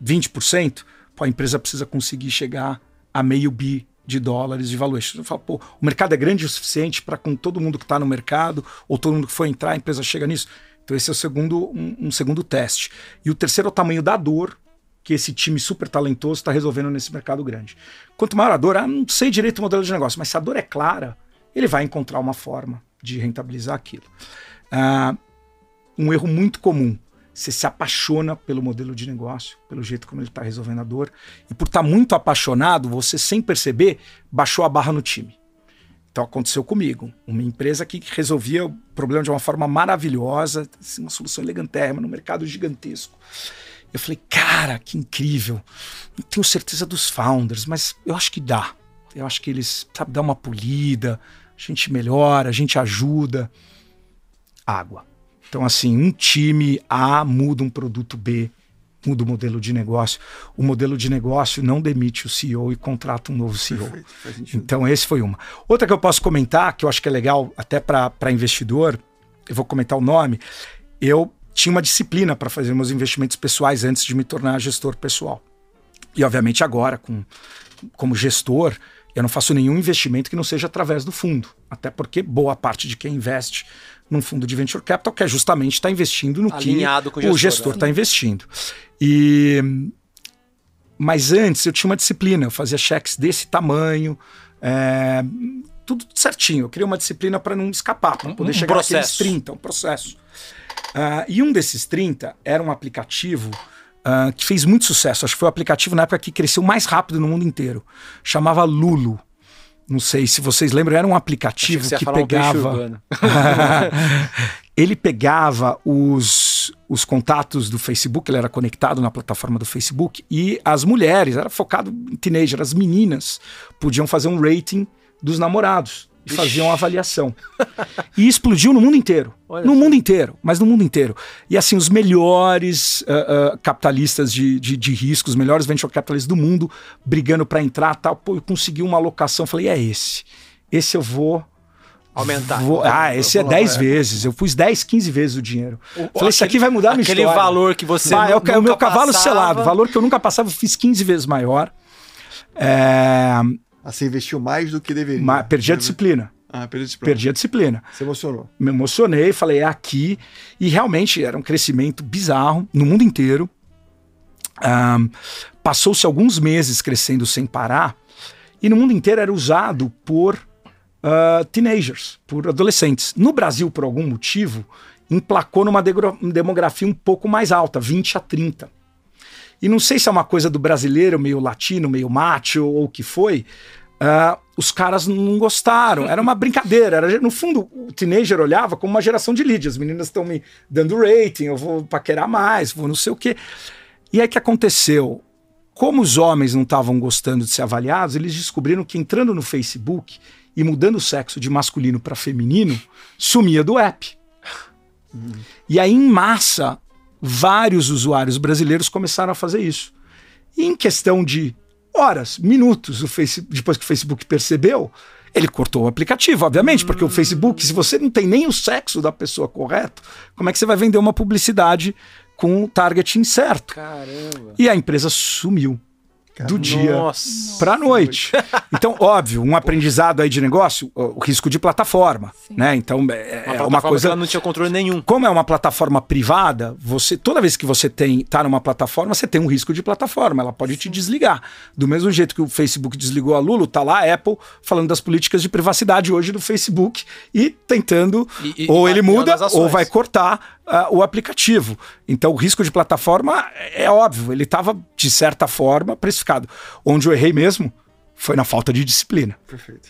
20%, pô, a empresa precisa conseguir chegar a meio bi de dólares de valuation. Eu falo, pô, o mercado é grande o suficiente para com todo mundo que está no mercado ou todo mundo que for entrar, a empresa chega nisso. Então esse é o segundo, um, um segundo teste. E o terceiro é o tamanho da dor que esse time super talentoso está resolvendo nesse mercado grande. Quanto maior a dor, ah, não sei direito o modelo de negócio, mas se a dor é clara, ele vai encontrar uma forma de rentabilizar aquilo. Uh, um erro muito comum. Você se apaixona pelo modelo de negócio, pelo jeito como ele está resolvendo a dor. E por estar tá muito apaixonado, você, sem perceber, baixou a barra no time. Então aconteceu comigo. Uma empresa que resolvia o problema de uma forma maravilhosa, assim, uma solução elegantérrima no mercado gigantesco. Eu falei, cara, que incrível. Não tenho certeza dos founders, mas eu acho que dá. Eu acho que eles, sabe, dá uma polida, a gente melhora, a gente ajuda. Água. Então, assim, um time A muda um produto B, muda o modelo de negócio. O modelo de negócio não demite o CEO e contrata um novo CEO. Perfeito, então, esse foi uma. Outra que eu posso comentar, que eu acho que é legal até para investidor, eu vou comentar o nome. Eu tinha uma disciplina para fazer meus investimentos pessoais antes de me tornar gestor pessoal. E obviamente agora, com, como gestor, eu não faço nenhum investimento que não seja através do fundo. Até porque boa parte de quem investe num fundo de venture capital quer justamente estar tá investindo no Alinhado que o gestor está né? investindo. E mas antes eu tinha uma disciplina, eu fazia cheques desse tamanho, é, tudo certinho. Eu queria uma disciplina para não escapar, para poder um chegar processo. naqueles 30, um processo. Uh, e um desses 30 era um aplicativo uh, que fez muito sucesso. Acho que foi o aplicativo na época que cresceu mais rápido no mundo inteiro. Chamava Lulu. Não sei se vocês lembram, era um aplicativo que, que pegava. ele pegava os, os contatos do Facebook, ele era conectado na plataforma do Facebook, e as mulheres, era focado em teenager, as meninas podiam fazer um rating dos namorados e Ixi. faziam avaliação. e explodiu no mundo inteiro. Olha no mundo inteiro, mas no mundo inteiro. E assim, os melhores uh, uh, capitalistas de, de, de risco, os melhores venture capitalistas do mundo, brigando para entrar tal. Pô, eu consegui uma alocação. Falei, é esse. Esse eu vou. Aumentar. Vou, ah, esse é 10 vezes. Eu pus 10, 15 vezes o dinheiro. O, Falei, aquele, isso aqui vai mudar a minha aquele história. Aquele valor que você ah, é o meu cavalo selado. Valor que eu nunca passava, eu fiz 15 vezes maior. É, você investiu mais do que deveria. Mas perdi a disciplina. Ah, perdi a disciplina. Perdi a disciplina. Você emocionou? Me emocionei, falei, é aqui. E realmente era um crescimento bizarro no mundo inteiro. Um, Passou-se alguns meses crescendo sem parar. E no mundo inteiro era usado por uh, teenagers, por adolescentes. No Brasil, por algum motivo, emplacou numa demografia um pouco mais alta, 20 a 30. E não sei se é uma coisa do brasileiro, meio latino, meio macho ou o que foi. Uh, os caras não gostaram. Era uma brincadeira. Era, no fundo, o teenager olhava como uma geração de lead. As meninas estão me dando rating, eu vou paquerar mais, vou não sei o quê. E aí que aconteceu? Como os homens não estavam gostando de ser avaliados, eles descobriram que entrando no Facebook e mudando o sexo de masculino para feminino, sumia do app. Uhum. E aí, em massa, vários usuários brasileiros começaram a fazer isso. E em questão de horas, minutos, o Facebook, depois que o Facebook percebeu, ele cortou o aplicativo, obviamente, porque o Facebook, se você não tem nem o sexo da pessoa correto, como é que você vai vender uma publicidade com o target incerto? Caramba. E a empresa sumiu. Do dia para a noite. Então, óbvio, um aprendizado aí de negócio, o, risco de plataforma, Sim. né? Então, é Uma, é plataforma uma que coisa ela não tinha controle nenhum. como é uma plataforma privada, você toda vez que você tem tá numa plataforma, você tem um risco de plataforma, ela pode te desligar. Do mesmo jeito que o Facebook desligou a Lulu, tá lá a Apple falando das políticas de privacidade hoje do Facebook e tentando E- e- ou e ele muda ou vai cortar ah, o aplicativo. Então o risco de plataforma é óbvio, ele estava de certa forma precificado. Onde eu errei mesmo foi na falta de disciplina. Perfeito.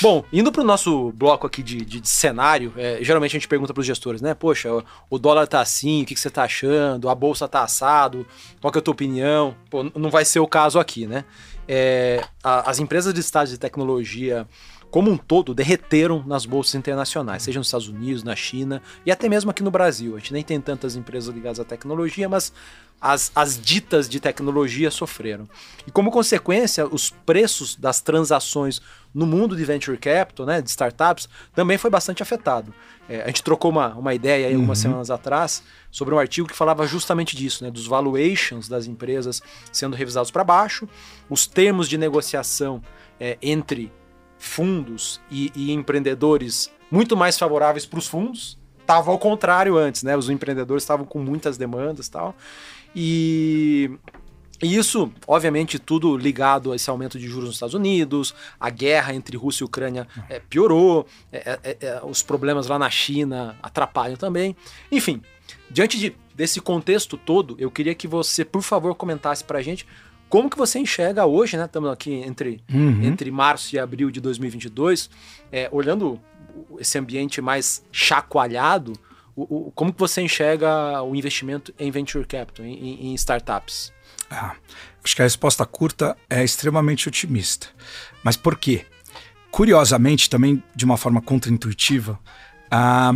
Bom, indo para o nosso bloco aqui de, de- de cenário, é, geralmente a gente pergunta para os gestores, né? Poxa, o, o dólar tá assim, o que, que você tá achando? A bolsa tá assado, qual que é a tua opinião? Pô, não vai ser o caso aqui, né? É, a- as empresas de estágio de tecnologia como um todo derreteram nas bolsas internacionais, seja nos Estados Unidos, na China e até mesmo aqui no Brasil. A gente nem tem tantas empresas ligadas à tecnologia, mas as, as ditas de tecnologia sofreram. E como consequência, os preços das transações no mundo de venture capital, né, de startups, também foi bastante afetado. É, a gente trocou uma, uma ideia aí algumas semanas atrás sobre um artigo que falava justamente disso, né, dos valuations das empresas sendo revisados para baixo, os termos de negociação é, entre fundos e, e empreendedores muito mais favoráveis para os fundos. Tava ao contrário antes, né? Os empreendedores estavam com muitas demandas tal. E e isso, obviamente, tudo ligado a esse aumento de juros nos Estados Unidos, a guerra entre Rússia e Ucrânia é, piorou, é, é, é, os problemas lá na China atrapalham também. Enfim, diante de, desse contexto todo, eu queria que você, por favor, comentasse pra gente como que você enxerga hoje, né? Estamos aqui entre, Uhum. entre março e abril de 2022, é, olhando esse ambiente mais chacoalhado, o, o- como que você enxerga o investimento em venture capital, em- em- startups? Ah, acho que a resposta curta é extremamente otimista. Mas por quê? Curiosamente, também de uma forma contraintuitiva, ah,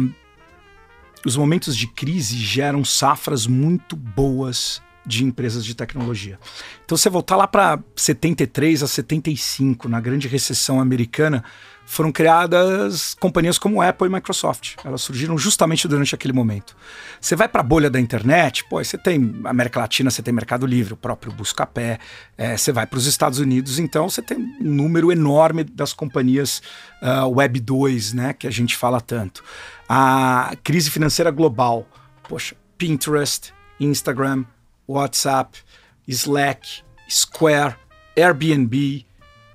os momentos de crise geram safras muito boas de empresas de tecnologia. Então, você voltar lá para 73 a 75, na grande recessão americana, foram criadas companhias como Apple e Microsoft. Elas surgiram justamente durante aquele momento. Você vai para a bolha da internet, pô, você tem América Latina, você tem Mercado Livre, o próprio Buscapé. É, você vai para os Estados Unidos, então você tem um número enorme das companhias ah, Web 2, né, que a gente fala tanto. A crise financeira global, poxa, Pinterest, Instagram, WhatsApp, Slack, Square, Airbnb,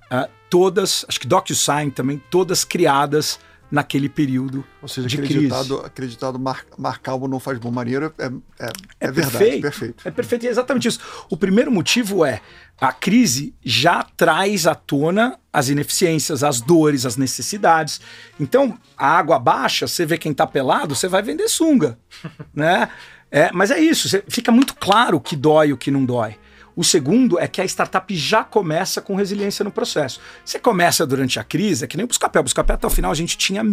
ah, todas, acho que DocuSign também, todas criadas naquele período Ou seja, de acreditado, crise. acreditado mar, marcável não faz bom marinheiro é, é, é, verdade, perfeito. perfeito. É perfeito, é exatamente isso. O primeiro motivo é a crise já traz à tona as ineficiências, as dores, as necessidades. Então, a água baixa, você vê quem tá pelado, você vai vender sunga, né? É, mas é isso, fica muito claro o que dói e o que não dói. O segundo é que a startup já começa com resiliência no processo. Você começa durante a crise, é que nem o Buscapé. O Buscapé até o final a gente tinha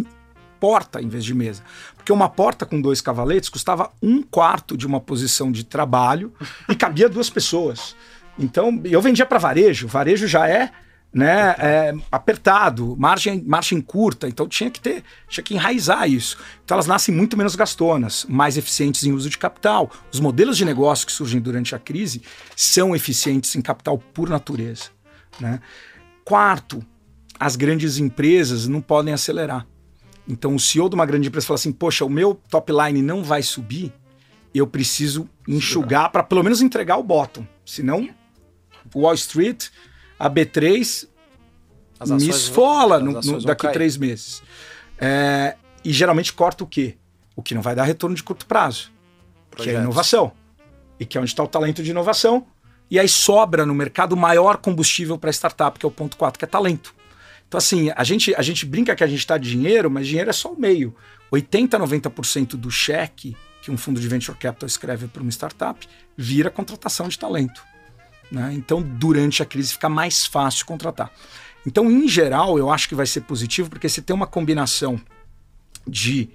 porta em vez de mesa. Porque uma porta com dois cavaletes custava um quarto de uma posição de trabalho e cabia duas pessoas. Então, eu vendia para varejo. Varejo já é, né, é, apertado, margem, margem curta. Então, tinha que ter, tinha que enraizar isso. Então, elas nascem muito menos gastonas, mais eficientes em uso de capital. Os modelos de negócio que surgem durante a crise são eficientes em capital por natureza. Né? Quarto, as grandes empresas não podem acelerar. Então, o CEO de uma grande empresa fala assim: Poxa, o meu top line não vai subir, eu preciso enxugar para pelo menos entregar o bottom. Senão, Wall Street, a B3 As me esfola no- no- daqui três meses. É, e geralmente corta o quê? O que não vai dar retorno de curto prazo, que é a Projetos. inovação. E que é onde está o talento de inovação. E aí sobra no mercado o maior combustível para startup, que é o ponto 4, que é talento. Então, assim, a gente, a gente brinca que a gente está de dinheiro, mas dinheiro é só o meio. 80, 90% do cheque que um fundo de venture capital escreve para uma startup vira contratação de talento. Né? Então, durante a crise, fica mais fácil contratar. Então, em geral, eu acho que vai ser positivo, porque você tem uma combinação de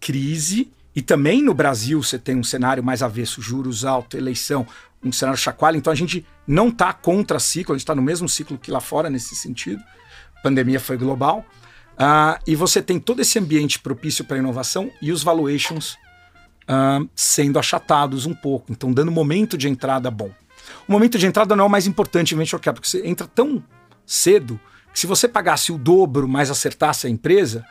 crise e também no Brasil você tem um cenário mais avesso, juros altos, eleição, um cenário chacoalho. Então a gente não está contra ciclo, a gente está no mesmo ciclo que lá fora nesse sentido. A pandemia foi global. Ah, e você tem todo esse ambiente propício para inovação e os valuations ah, sendo achatados um pouco. Então dando momento de entrada bom. O momento de entrada não é o mais importante em venture capital, porque você entra tão cedo que se você pagasse o dobro, mas acertasse a empresa,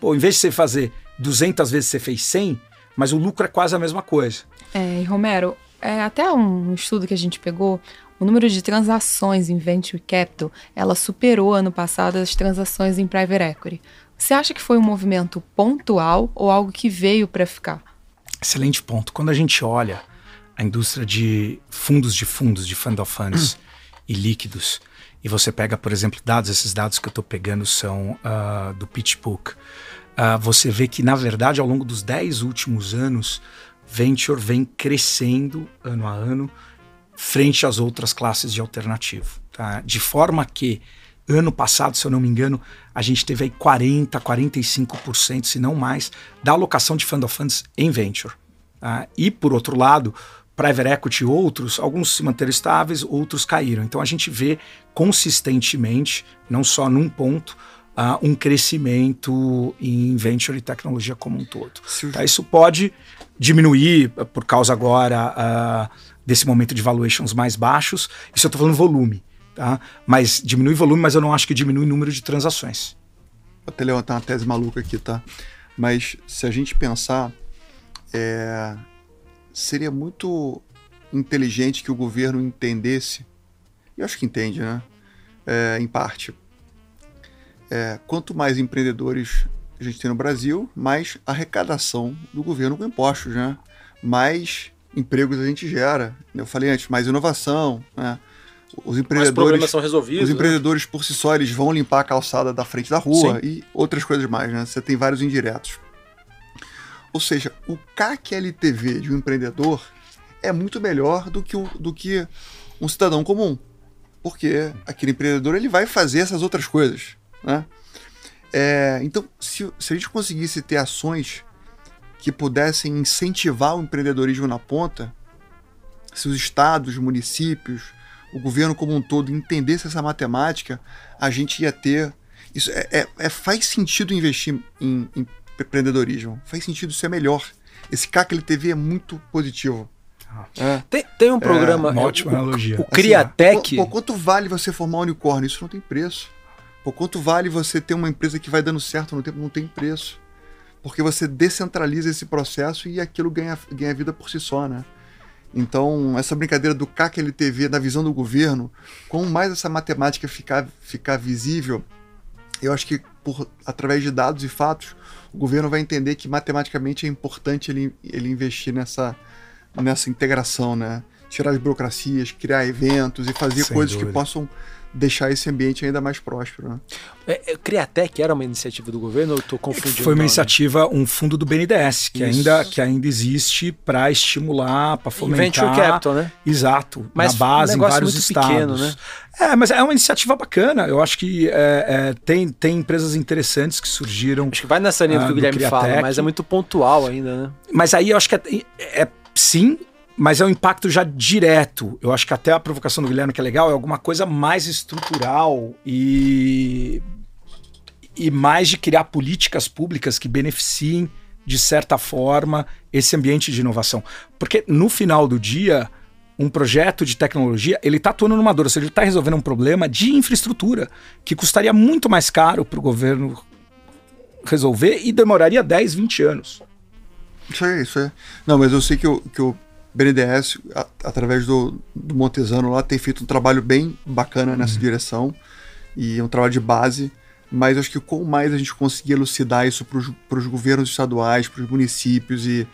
pô, em vez de você fazer 200 vezes, você fez 100, mas o lucro é quase a mesma coisa. É, e Romero, é, até um estudo que a gente pegou, o número de transações em venture capital, ela superou ano passado as transações em private equity. Você acha que foi um movimento pontual ou algo que veio para ficar? Excelente ponto. Quando a gente olha a indústria de fundos de fundos, de fund of funds e líquidos, e você pega, por exemplo, dados, esses dados que eu estou pegando são uh, do PitchBook, uh, você vê que, na verdade, ao longo dos 10 últimos anos, venture vem crescendo ano a ano frente às outras classes de alternativo. Tá? De forma que, ano passado, se eu não me engano, a gente teve aí 40%, 45%, se não mais, da alocação de fund of funds em venture. Tá? E, por outro lado, private equity e outros, alguns se manteram estáveis, outros caíram. Então a gente vê consistentemente, não só num ponto, uh, um crescimento em venture e tecnologia como um todo. Tá? Isso pode diminuir por causa agora uh, desse momento de valuations mais baixos. Isso eu estou falando volume. Tá? Mas diminui volume, mas eu não acho que diminui o número de transações. Vou até levantar uma tese maluca aqui, tá? Mas se a gente pensar, é... seria muito inteligente que o governo entendesse, e acho que entende, né? É, em parte. É, quanto mais empreendedores a gente tem no Brasil, mais arrecadação do governo com impostos, né? Mais empregos a gente gera. Eu falei antes, mais inovação, né? Os empreendedores, são resolvidos, os né? empreendedores por si só eles vão limpar a calçada da frente da rua Sim. e outras coisas mais, né? Você tem vários indiretos. Ou seja, o CAC LTV de um empreendedor é muito melhor do que, o, do que um cidadão comum. Porque aquele empreendedor ele vai fazer essas outras coisas. Né? É, então, se, se a gente conseguisse ter ações que pudessem incentivar o empreendedorismo na ponta, se os estados, os municípios, o governo como um todo entendesse essa matemática, a gente ia ter. Isso é, é, é faz sentido investir em, em, empreendedorismo. Faz sentido ser melhor. Esse CAC LTV é muito positivo. É. Tem, tem um programa. É, uma ótima o, analogia. O, o Criatec. Assim, pô, quanto vale você formar um unicórnio? Isso não tem preço. Pô, quanto vale você ter uma empresa que vai dando certo no tempo? Não tem preço porque você descentraliza esse processo e aquilo ganha, ganha vida por si só, né? Então, essa brincadeira do CAC LTV na visão do governo, com mais essa matemática ficar, ficar visível, eu acho que por, através de dados e fatos, o governo vai entender que matematicamente é importante ele, ele investir nessa, nessa integração, né? Tirar as burocracias, criar eventos e fazer Sem coisas dúvida. que possam deixar esse ambiente ainda mais próspero. Né? É, é, Criatec era uma iniciativa do governo ou estou confundindo? Foi uma iniciativa, um fundo do BNDES, que, ainda, que ainda existe para estimular, para fomentar. Venture Capital, né? Exato, mas na base, um em vários muito estados. Pequeno, né? É, mas é uma iniciativa bacana. Eu acho que é, é, tem, tem empresas interessantes que surgiram. Acho que vai nessa linha uh, que o Guilherme fala, mas é muito pontual ainda, né? Mas aí eu acho que é, é sim, mas é um impacto já direto. Eu acho que até a provocação do Guilherme que é legal é alguma coisa mais estrutural e e mais de criar políticas públicas que beneficiem de certa forma esse ambiente de inovação. Porque no final do dia, um projeto de tecnologia, ele está atuando numa dor, ou seja, ele está resolvendo um problema de infraestrutura que custaria muito mais caro para o governo resolver e demoraria 10, 20 anos. Isso aí, isso aí. Não, mas eu sei que o, que o BNDES, a, através do, do Montesano lá, tem feito um trabalho bem bacana nessa uhum. direção e é um trabalho de base. Mas acho que com mais a gente conseguir elucidar isso para os governos estaduais, para os municípios e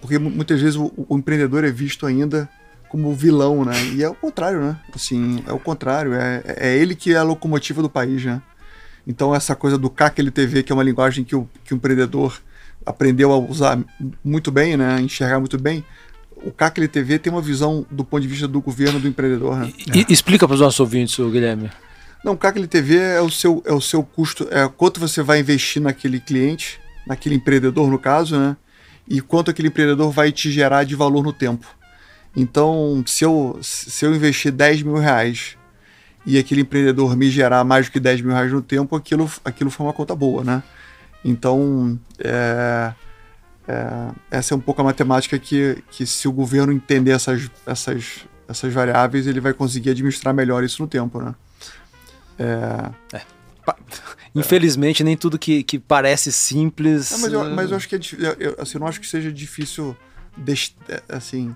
porque muitas vezes o, o, empreendedor é visto ainda como vilão, né? E é o contrário, né? Assim, é o contrário. É, é ele que é a locomotiva do país, né? Então essa coisa do CAC-LTV, que é uma linguagem que o, que o empreendedor aprendeu a usar muito bem, né? Enxergar muito bem o CAC LTV tem uma visão do ponto de vista do governo do empreendedor. Né? E, é. Explica para os nossos ouvintes, Guilherme. Não, o CAC LTV é o seu, é o seu custo, é quanto você vai investir naquele cliente, naquele empreendedor no caso, né? E quanto aquele empreendedor vai te gerar de valor no tempo. Então, se eu, se eu investir 10 mil reais e aquele empreendedor me gerar mais do que 10 mil reais no tempo, aquilo, aquilo foi uma conta boa, né? Então, é, é, essa é um pouco a matemática que, que se o governo entender essas, essas, essas variáveis, ele vai conseguir administrar melhor isso no tempo, né? É... Infelizmente, nem tudo que, que parece simples. Não, mas, eu, mas eu acho que é, eu, assim, eu não acho que seja difícil. É, assim,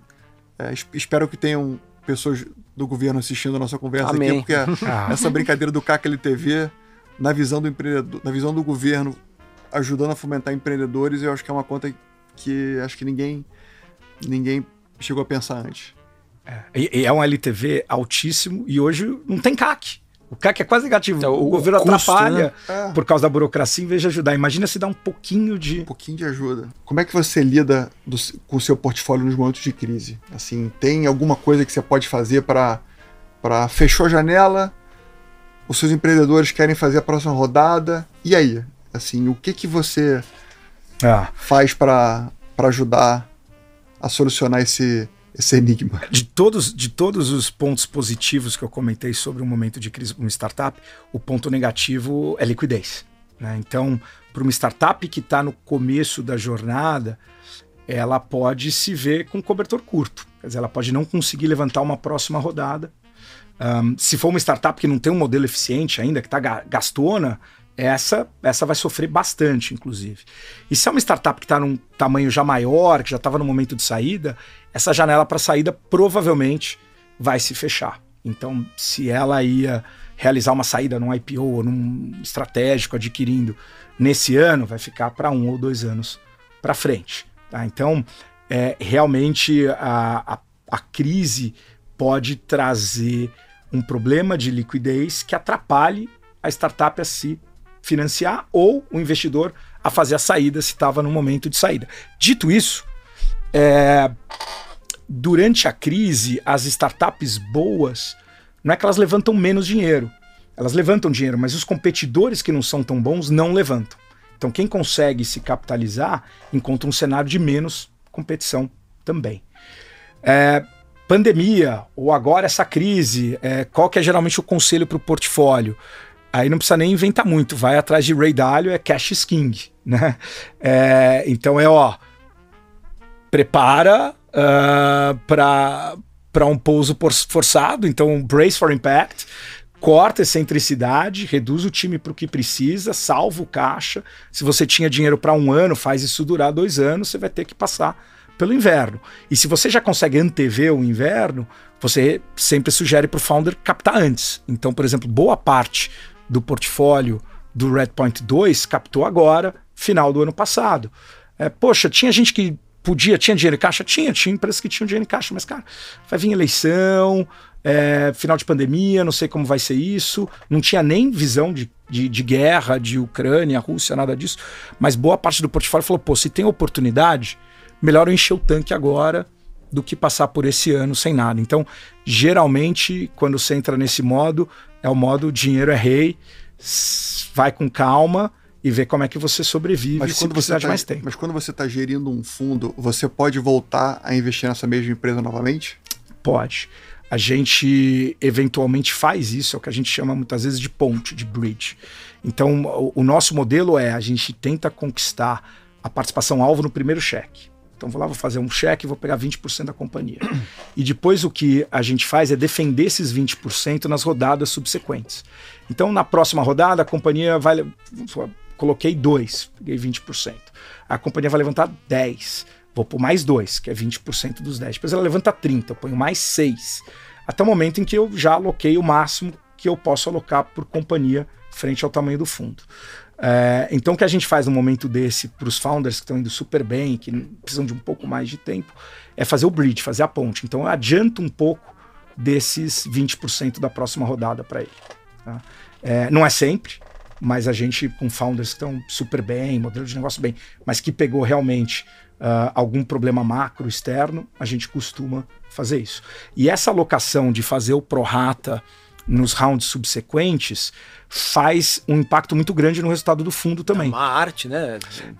é, espero que tenham pessoas do governo assistindo a nossa conversa Amém. aqui, porque ah. essa brincadeira do CAC-LTV, na visão do empreendedor, na visão do governo, ajudando a fomentar empreendedores, eu acho que é uma conta que acho que ninguém ninguém chegou a pensar antes. É, e é um LTV altíssimo e hoje não tem CAC. O CAC é quase negativo. Então, o, o, governo custo, atrapalha né? é. por causa da burocracia em vez de ajudar. Imagina se dá um pouquinho de. Um pouquinho de ajuda. Como é que você lida do, com o seu portfólio nos momentos de crise? Assim, tem alguma coisa que você pode fazer para para fechou a janela, os seus empreendedores querem fazer a próxima rodada, e aí? Assim, o que que você ah. faz para ajudar a solucionar esse, esse enigma. De todos, de todos os pontos positivos que eu comentei sobre o momento de crise para uma startup, o ponto negativo é liquidez. Né? Então, para uma startup que está no começo da jornada, ela pode se ver com cobertor curto. Quer dizer, ela pode não conseguir levantar uma próxima rodada. Um, se for uma startup que não tem um modelo eficiente ainda, que está gastona, essa, essa vai sofrer bastante, inclusive. E se é uma startup que está num tamanho já maior, que já estava no momento de saída, essa janela para saída provavelmente vai se fechar. Então, se ela ia realizar uma saída num IPO ou num estratégico adquirindo nesse ano, vai ficar para um ou dois anos para frente. Tá? Então, é, realmente a, a, a crise pode trazer um problema de liquidez que atrapalhe a startup a se financiar ou o investidor a fazer a saída se estava no momento de saída. Dito isso, é, durante a crise, as startups boas, não é que elas levantam menos dinheiro, elas levantam dinheiro, mas os competidores que não são tão bons não levantam. Então, quem consegue se capitalizar encontra um cenário de menos competição também. É, pandemia, ou agora essa crise, é, qual que é geralmente o conselho para o portfólio? Aí não precisa nem inventar muito, vai atrás de Ray Dalio, é cash king, né? É, então é ó, prepara uh, ah, para um pouso forçado, então brace for impact, corta excentricidade, reduz o time para o que precisa, salva o caixa. Se você tinha dinheiro para um ano, faz isso durar dois anos, você vai ter que passar pelo inverno. E se você já consegue antever o inverno, você sempre sugere para o founder captar antes. Então, por exemplo, boa parte do portfólio do Redpoint 2 captou agora, final do ano passado. É, poxa, tinha gente que podia, tinha dinheiro em caixa? Tinha, tinha empresas que tinham dinheiro em caixa, mas, cara, vai vir eleição, é, final de pandemia, não sei como vai ser isso, não tinha nem visão de, de, de, guerra, de Ucrânia, Rússia, nada disso, mas boa parte do portfólio falou, pô, se tem oportunidade, melhor eu encher o tanque agora do que passar por esse ano sem nada. Então, geralmente, quando você entra nesse modo, é o modo dinheiro é rei, vai com calma e vê como é que você sobrevive mas quando você tá, mais tempo. Mas quando você está gerindo um fundo, você pode voltar a investir nessa mesma empresa novamente? Pode. A gente eventualmente faz isso, é o que a gente chama muitas vezes de ponte, de bridge. Então, o, o nosso modelo é a gente tenta conquistar a participação alvo no primeiro cheque. Então vou lá, vou fazer um cheque vou pegar 20% da companhia. E depois o que a gente faz é defender esses 20% nas rodadas subsequentes. Então na próxima rodada a companhia vai. Coloquei 2, peguei 20%. A companhia vai levantar 10. Vou pôr mais 2, que é 20% dos 10. Depois ela levanta 30, eu ponho mais 6. Até o momento em que eu já aloquei o máximo que eu posso alocar por companhia frente ao tamanho do fundo. É, então, o que a gente faz no momento desse para os founders que estão indo super bem, que precisam de um pouco mais de tempo, é fazer o bridge, fazer a ponte. Então, eu adianto um pouco desses 20% da próxima rodada para ele. Tá? É, não é sempre, mas a gente, com founders que estão super bem, modelo de negócio bem, mas que pegou realmente uh, algum problema macro externo, a gente costuma fazer isso. E essa alocação de fazer o prorata nos rounds subsequentes faz um impacto muito grande no resultado do fundo também. É uma arte, né?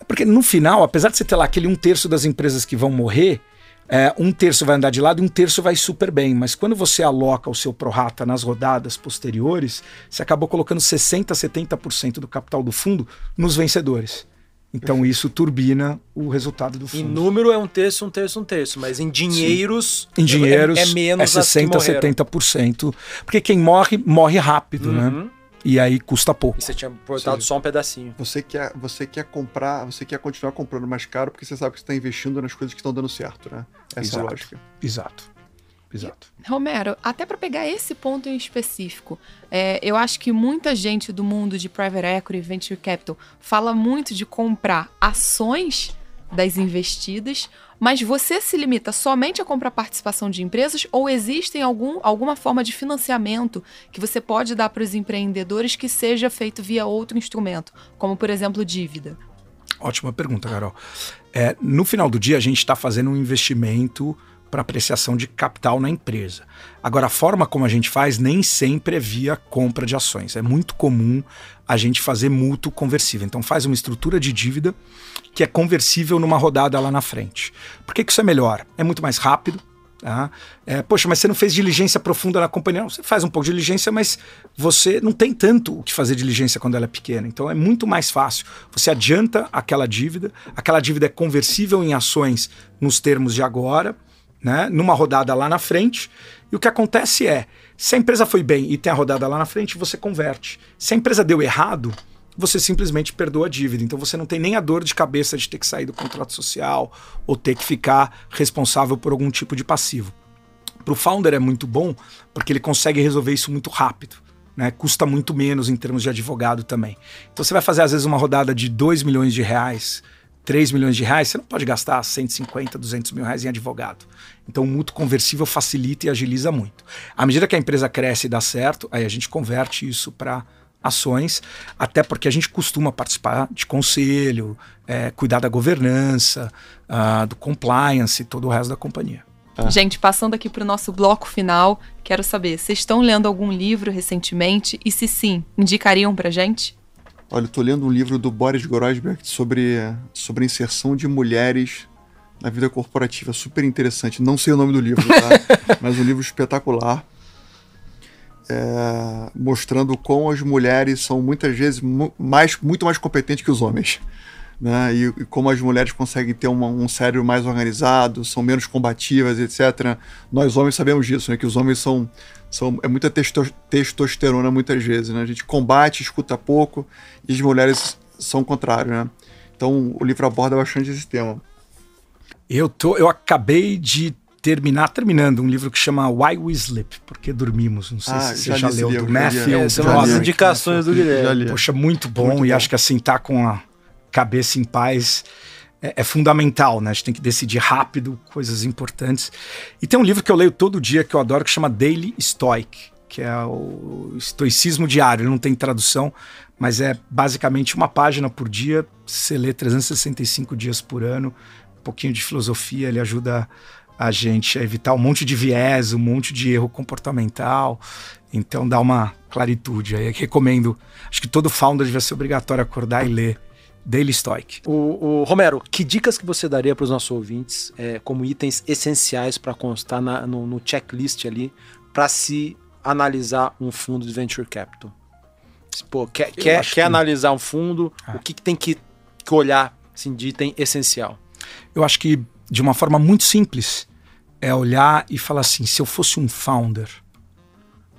Porque no final, apesar de você ter lá aquele um terço das empresas que vão morrer, é, um terço vai andar de lado e um terço vai super bem. Mas quando você aloca o seu prorata nas rodadas posteriores, você acabou colocando 60%, 70% do capital do fundo nos vencedores. Então isso turbina o resultado do fundo. Em número é um terço, um terço, um terço, mas em dinheiros. Em dinheiros é, é menos é as que 60, morreram. 70%. Porque quem morre, morre rápido, né? Uhum. E aí custa pouco. E você tinha botado só um pedacinho. Você quer, você quer comprar, você quer continuar comprando mais caro porque você sabe que você está investindo nas coisas que estão dando certo, né? Essa é a Exato. lógica. Exato. Exato. Romero, até para pegar esse ponto em específico, é, eu acho que muita gente do mundo de private equity e venture capital fala muito de comprar ações das investidas, mas você se limita somente a comprar participação de empresas ou existem algum, alguma forma de financiamento que você pode dar para os empreendedores que seja feito via outro instrumento, como por exemplo dívida? Ótima pergunta, Carol. É, no final do dia, a gente está fazendo um investimento para apreciação de capital na empresa. Agora, a forma como a gente faz nem sempre é via compra de ações. É muito comum a gente fazer mútuo conversível. Então, faz uma estrutura de dívida que é conversível numa rodada lá na frente. Por que, que isso é melhor? É muito mais rápido. Tá? É, poxa, mas você não fez diligência profunda na companhia? Não, você faz um pouco de diligência, mas você não tem tanto o que fazer diligência quando ela é pequena. Então é muito mais fácil. Você adianta aquela dívida, aquela dívida é conversível em ações nos termos de agora, né? numa rodada lá na frente. E o que acontece é, se a empresa foi bem e tem a rodada lá na frente, você converte. Se a empresa deu errado, você simplesmente perdoa a dívida. Então você não tem nem a dor de cabeça de ter que sair do contrato social ou ter que ficar responsável por algum tipo de passivo. Para o founder é muito bom porque ele consegue resolver isso muito rápido. Né? Custa muito menos em termos de advogado também. Então você vai fazer às vezes uma rodada de 2 milhões de reais, 3 milhões de reais, você não pode gastar 150, 200 mil reais em advogado. Então o mútuo conversível facilita e agiliza muito. À medida que a empresa cresce e dá certo, aí a gente converte isso para ações, até porque a gente costuma participar de conselho, é, cuidar da governança, ah, do compliance e todo o resto da companhia. Gente, passando aqui para o nosso bloco final, quero saber, vocês estão lendo algum livro recentemente? E se sim, indicariam para gente? Olha, eu tô lendo um livro do Boris Groysberg sobre, sobre a inserção de mulheres na vida corporativa. Super interessante. Não sei o nome do livro, tá? Mas um livro espetacular. É, mostrando como as mulheres são muitas vezes mu mais, muito mais competentes que os homens. Né? E, e como as mulheres conseguem ter uma, um cérebro mais organizado, são menos combativas, etc. Nós homens sabemos disso, né? que os homens são, são é muita testo testosterona muitas vezes. Né? A gente combate, escuta pouco, e as mulheres são o contrário. Né? Então o livro aborda bastante esse tema. Eu, tô, eu acabei de terminar, terminando um livro que chama Why We Sleep, Porque Dormimos. Não sei Ah, se já você já esse leu, do já Matthew. é, são já as indicações do Já Guilherme. Poxa, muito bom. Muito e bom. acho que assim, tá com a cabeça em paz é, é fundamental, né? A gente tem que decidir rápido coisas importantes. E tem um livro que eu leio todo dia que eu adoro que chama Daily Stoic, que é o estoicismo diário. Ele não tem tradução, mas é basicamente uma página por dia. Você lê 365 dias por ano, um pouquinho de filosofia, ele ajuda a gente a evitar um monte de viés, um monte de erro comportamental. Então dá uma claritude aí. Recomendo. Acho que todo founder devia ser obrigatório acordar e ler Daily Stoic. O, o Romero, que dicas que você daria para os nossos ouvintes é, como itens essenciais para constar na- no, no checklist ali para se analisar um fundo de venture capital? Pô, quer, quer, quer que- analisar um fundo, Ah. o que, que tem que, que olhar assim, de item essencial? Eu acho que de uma forma muito simples é olhar e falar assim: se eu fosse um founder,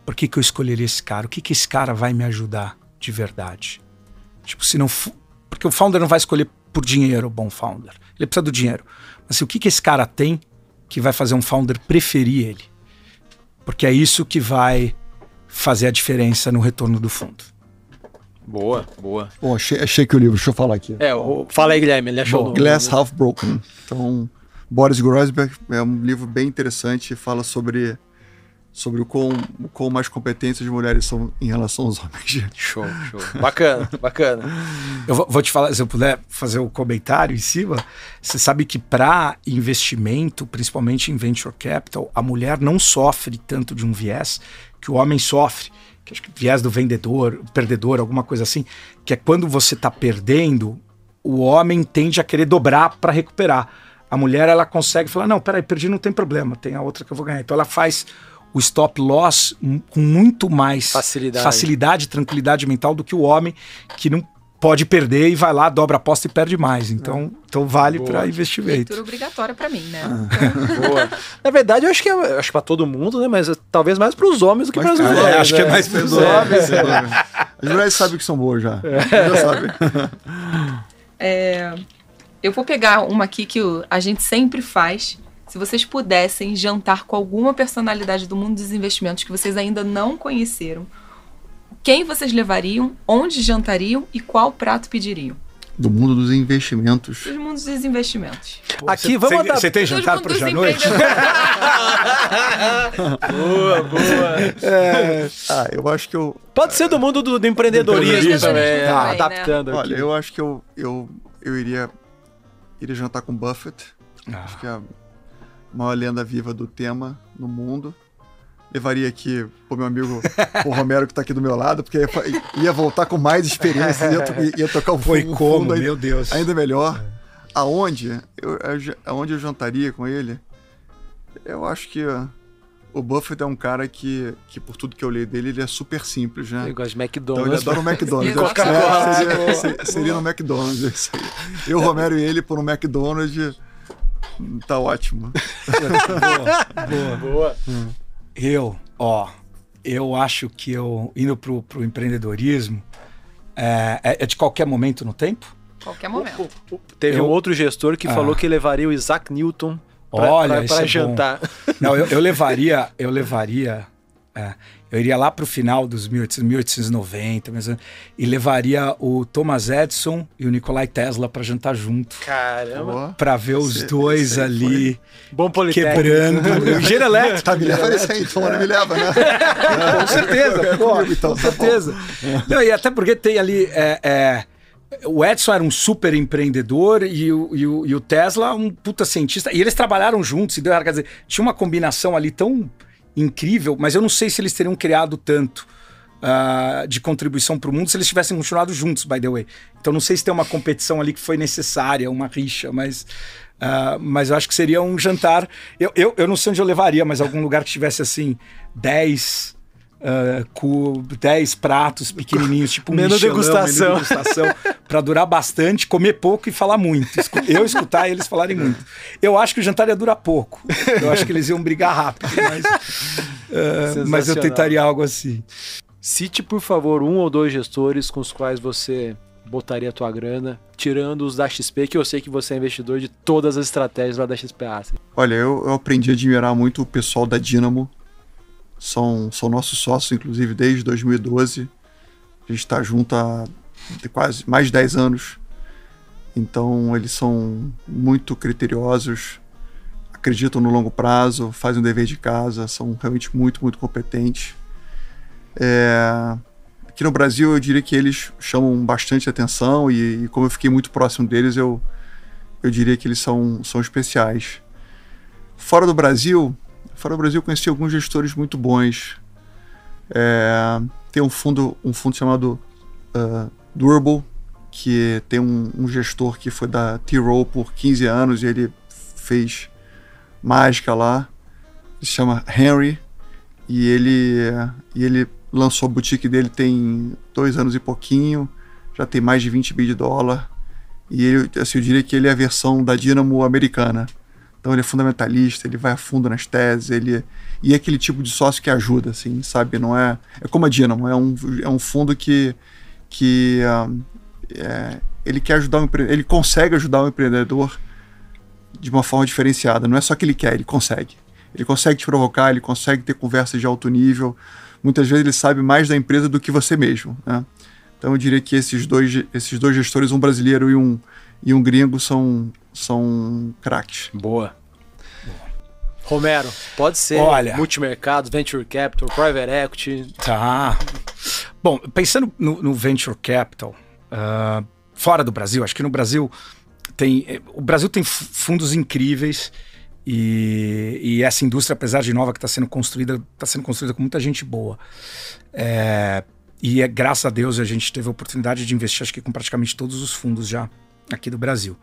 por que, que eu escolheria esse cara? O que, que esse cara vai me ajudar de verdade? Tipo, se não. Porque o founder não vai escolher por dinheiro o bom founder. Ele precisa do dinheiro. Mas assim, o que, que esse cara tem que vai fazer um founder preferir ele? Porque é isso que vai fazer a diferença no retorno do fundo. Boa, boa. Bom, achei, achei que o livro, deixa eu falar aqui. É, o, fala aí, Guilherme, ele achou Bom, o Glass Half Broken. Então, Boris Groysberg é um livro bem interessante, fala sobre, sobre o quão, o quão mais competentes as mulheres são em relação aos homens. Show, show. Bacana, bacana. Eu vou, vou te falar, se eu puder fazer o comentário em cima, você sabe que para investimento, principalmente em venture capital, a mulher não sofre tanto de um viés que o homem sofre, que acho que viés do vendedor, perdedor, alguma coisa assim, que é quando você está perdendo, o homem tende a querer dobrar para recuperar. A mulher ela consegue falar, não, peraí, perdi, não tem problema, tem a outra que eu vou ganhar. Então ela faz o stop loss com muito mais Facilidade. facilidade e tranquilidade mental do que o homem que não pode perder e vai lá, dobra a aposta e perde mais. Então, então vale para investimento. Leitura obrigatória para mim, né? Boa. Na verdade, eu acho que é acho para todo mundo, né? Mas é talvez mais para os homens do que para as Mas, mulheres. é, acho que é né? mais pros Sem dúvida, homens. dúvida. As mulheres sabem que são boas já. Já sabem. É, eu vou pegar uma aqui que a gente sempre faz. Se vocês pudessem jantar com alguma personalidade do mundo dos investimentos que vocês ainda não conheceram, quem vocês levariam, onde jantariam e qual prato pediriam? Do mundo dos investimentos. Dos mundos dos investimentos. Aqui, Você- vamos você, dar- você tem jantar para hoje à noite? Boa, boa. Ah, eu acho que eu. Pode ser do mundo do, do empreendedorismo Empreendedorismo também, também, tá, né? adaptando aqui. Olha, eu acho que eu, eu, eu iria, iria jantar com Buffett. Ah. Acho que é a maior lenda viva do tema no mundo. Levaria aqui o meu amigo o Romero, que tá aqui do meu lado, porque ia, ia voltar com mais experiência, ia, ia tocar o Foi fundo, como, fundo ainda, meu Deus. ainda melhor. Aonde? Eu, aonde eu jantaria com ele? Eu acho que uh, o Buffett é um cara que, que, por tudo que eu li dele, ele é super simples, né? Eu gosto de Então ele McDonald's. adora o McDonald's. Ele gosta é, de seria, seria- seria no McDonald's. é. Eu, Romero e ele por um McDonald's. Tá ótimo. Boa. Eu, ó, eu acho que eu, indo pro, pro empreendedorismo, é, é- é de qualquer momento no tempo? Qualquer momento. Teve Eu- um outro gestor que Ah. falou que levaria o Isaac Newton pra, Olha, pra- isso pra é bom. jantar. Não, eu, eu levaria, eu levaria, é, eu iria lá pro final dos 1800, 1890, mais ou menos, e levaria o Thomas Edison e o Nikolai Tesla para jantar junto, Caramba. Para ver os Esse- dois esse ali Bom quebrando. Engenheiro elétrico. Tá, me leva nesse aí, então não me leva, né? Com certeza, pô, comigo, então, com tá certeza. Não, e até porque tem ali. é, é, o Edson era um super empreendedor e o, e o- e o Tesla um puta cientista. E eles trabalharam juntos, e deu, quer dizer, tinha uma combinação ali tão incrível, mas eu não sei se eles teriam criado tanto. ah, de contribuição para o mundo se eles tivessem continuado juntos, by the way. Então não sei se tem uma competição ali que foi necessária, uma rixa, mas, ah, mas eu acho que seria um jantar. Eu, eu, eu não sei onde eu levaria, mas algum lugar que tivesse assim 10 ah, cu 10 pratos pequenininhos, tipo um Menu degustação. menu degustação, para durar bastante, comer pouco e falar muito. Eu escutar eles falarem muito. Eu acho que o jantar ia durar pouco. Eu acho que eles iam brigar rápido, mas, ah, mas eu tentaria algo assim. Cite, por favor, um ou dois gestores com os quais você botaria a tua grana, tirando os da XP, que eu sei que você é investidor de todas as estratégias lá da XP Asset. Olha, eu, eu aprendi a admirar muito o pessoal da Dynamo. São, são nossos sócios, inclusive, desde 2012. A gente está junto há quase mais de 10 anos. Então, eles são muito criteriosos, acreditam no longo prazo, fazem o dever de casa, são realmente muito, muito competentes. É, Aqui no Brasil, eu diria que eles chamam bastante atenção e, e como eu fiquei muito próximo deles, eu, eu diria que eles são, são especiais. Fora do Brasil, fora Brasil conheci alguns gestores muito bons. É, tem um fundo, um fundo chamado uh, Durable, que tem um, um gestor que foi da T-Row por 15 anos e ele fez mágica lá. Ele se chama Henry e ele, e ele lançou a boutique dele tem dois anos e pouquinho, já tem mais de 20 bi de dólar. E ele, assim, eu diria que ele é a versão da Dynamo americana. Então ele é fundamentalista, ele vai a fundo nas teses, ele e é aquele tipo de sócio que ajuda, assim, sabe? Não é é como a Dynamo, é um, é um fundo que que ah, é, ele quer ajudar empre- ele consegue ajudar o empreendedor de uma forma diferenciada. Não é só que ele quer, ele consegue. Ele consegue te provocar, ele consegue ter conversas de alto nível. Muitas vezes ele sabe mais da empresa do que você mesmo, né? Então eu diria que esses dois, esses dois gestores, um brasileiro e um, e um gringo, são, são craques. Boa. Romero, pode ser Olha. multimercados, venture capital, private equity. Tá. Bom, pensando no, no venture capital, ah, fora do Brasil, acho que no Brasil tem. O Brasil tem fu- fundos incríveis e, e essa indústria, apesar de nova que está sendo construída, está sendo construída com muita gente boa. É, e é, graças a Deus a gente teve a oportunidade de investir, acho que com praticamente todos os fundos já aqui do Brasil.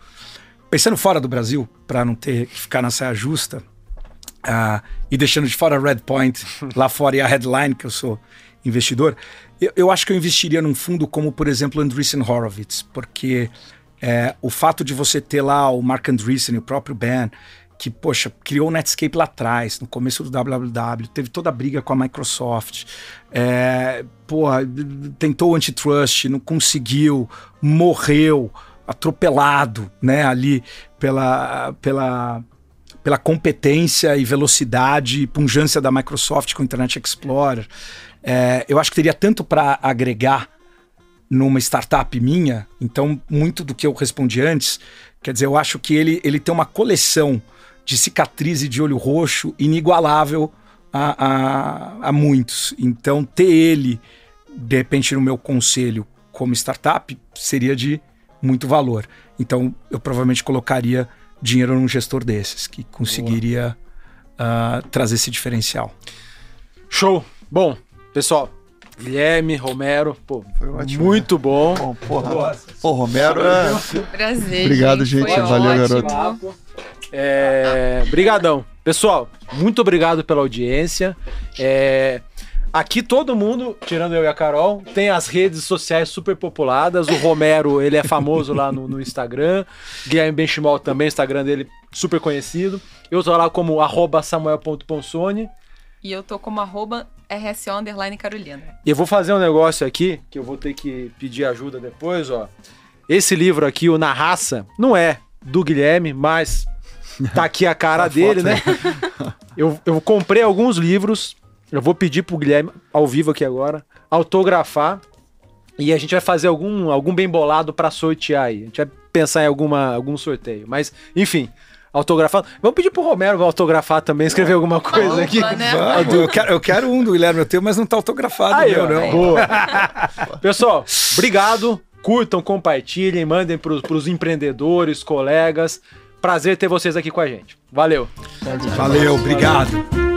Pensando fora do Brasil, para não ter que ficar na saia justa, uh, e deixando de fora a Red Point lá fora e a Headline, que eu sou investidor, eu, eu acho que eu investiria num fundo como, por exemplo, Andreessen Horowitz, porque é, o fato de você ter lá o Mark Andreessen e o próprio Ben, que, poxa, criou o Netscape lá atrás, no começo do www, teve toda a briga com a Microsoft, é, porra, tentou o antitrust, não conseguiu, morreu, atropelado, né, ali pela, pela, pela competência e velocidade e punjância da Microsoft com o Internet Explorer. É, eu acho que teria tanto para agregar numa startup minha, então muito do que eu respondi antes, quer dizer, eu acho que ele, ele tem uma coleção de cicatriz e de olho roxo inigualável a, a, a muitos. Então, ter ele, de repente, no meu conselho como startup seria de muito valor. Então, eu provavelmente colocaria dinheiro num gestor desses, que conseguiria uh, trazer esse diferencial. Show! Bom, pessoal, Guilherme, Romero, pô, ótimo, muito né? bom. bom porra, pô, Romero é... Prazer, Obrigado, gente. gente. Valeu, ótimo. garoto. É... Brigadão. Pessoal, muito obrigado pela audiência. É... Aqui todo mundo, tirando eu e a Carol, tem as redes sociais super populadas. O Romero, ele é famoso lá no, no Instagram. Guilherme Benchimol também, Instagram dele super conhecido. Eu tô lá como samuel.ponsone. E eu tô como arroba RSO underline Carolina. E eu vou fazer um negócio aqui, que eu vou ter que pedir ajuda depois, ó. Esse livro aqui, o Na Raça, não é do Guilherme, mas tá aqui a cara dele, né? eu, eu comprei alguns livros, eu vou pedir pro Guilherme, ao vivo aqui agora, autografar. E a gente vai fazer algum, algum bem bolado para sortear aí. A gente vai pensar em alguma, algum sorteio. Mas, enfim, autografado. Vamos pedir pro Romero autografar também, escrever alguma coisa Opa, aqui. Né? Vamos, eu, quero, eu quero um do Guilherme, eu tenho, mas não tá autografado aí, meu, não. Boa. Pessoal, obrigado. Curtam, compartilhem, mandem pros, pros empreendedores, colegas. Prazer ter vocês aqui com a gente. Valeu. Valeu, obrigado.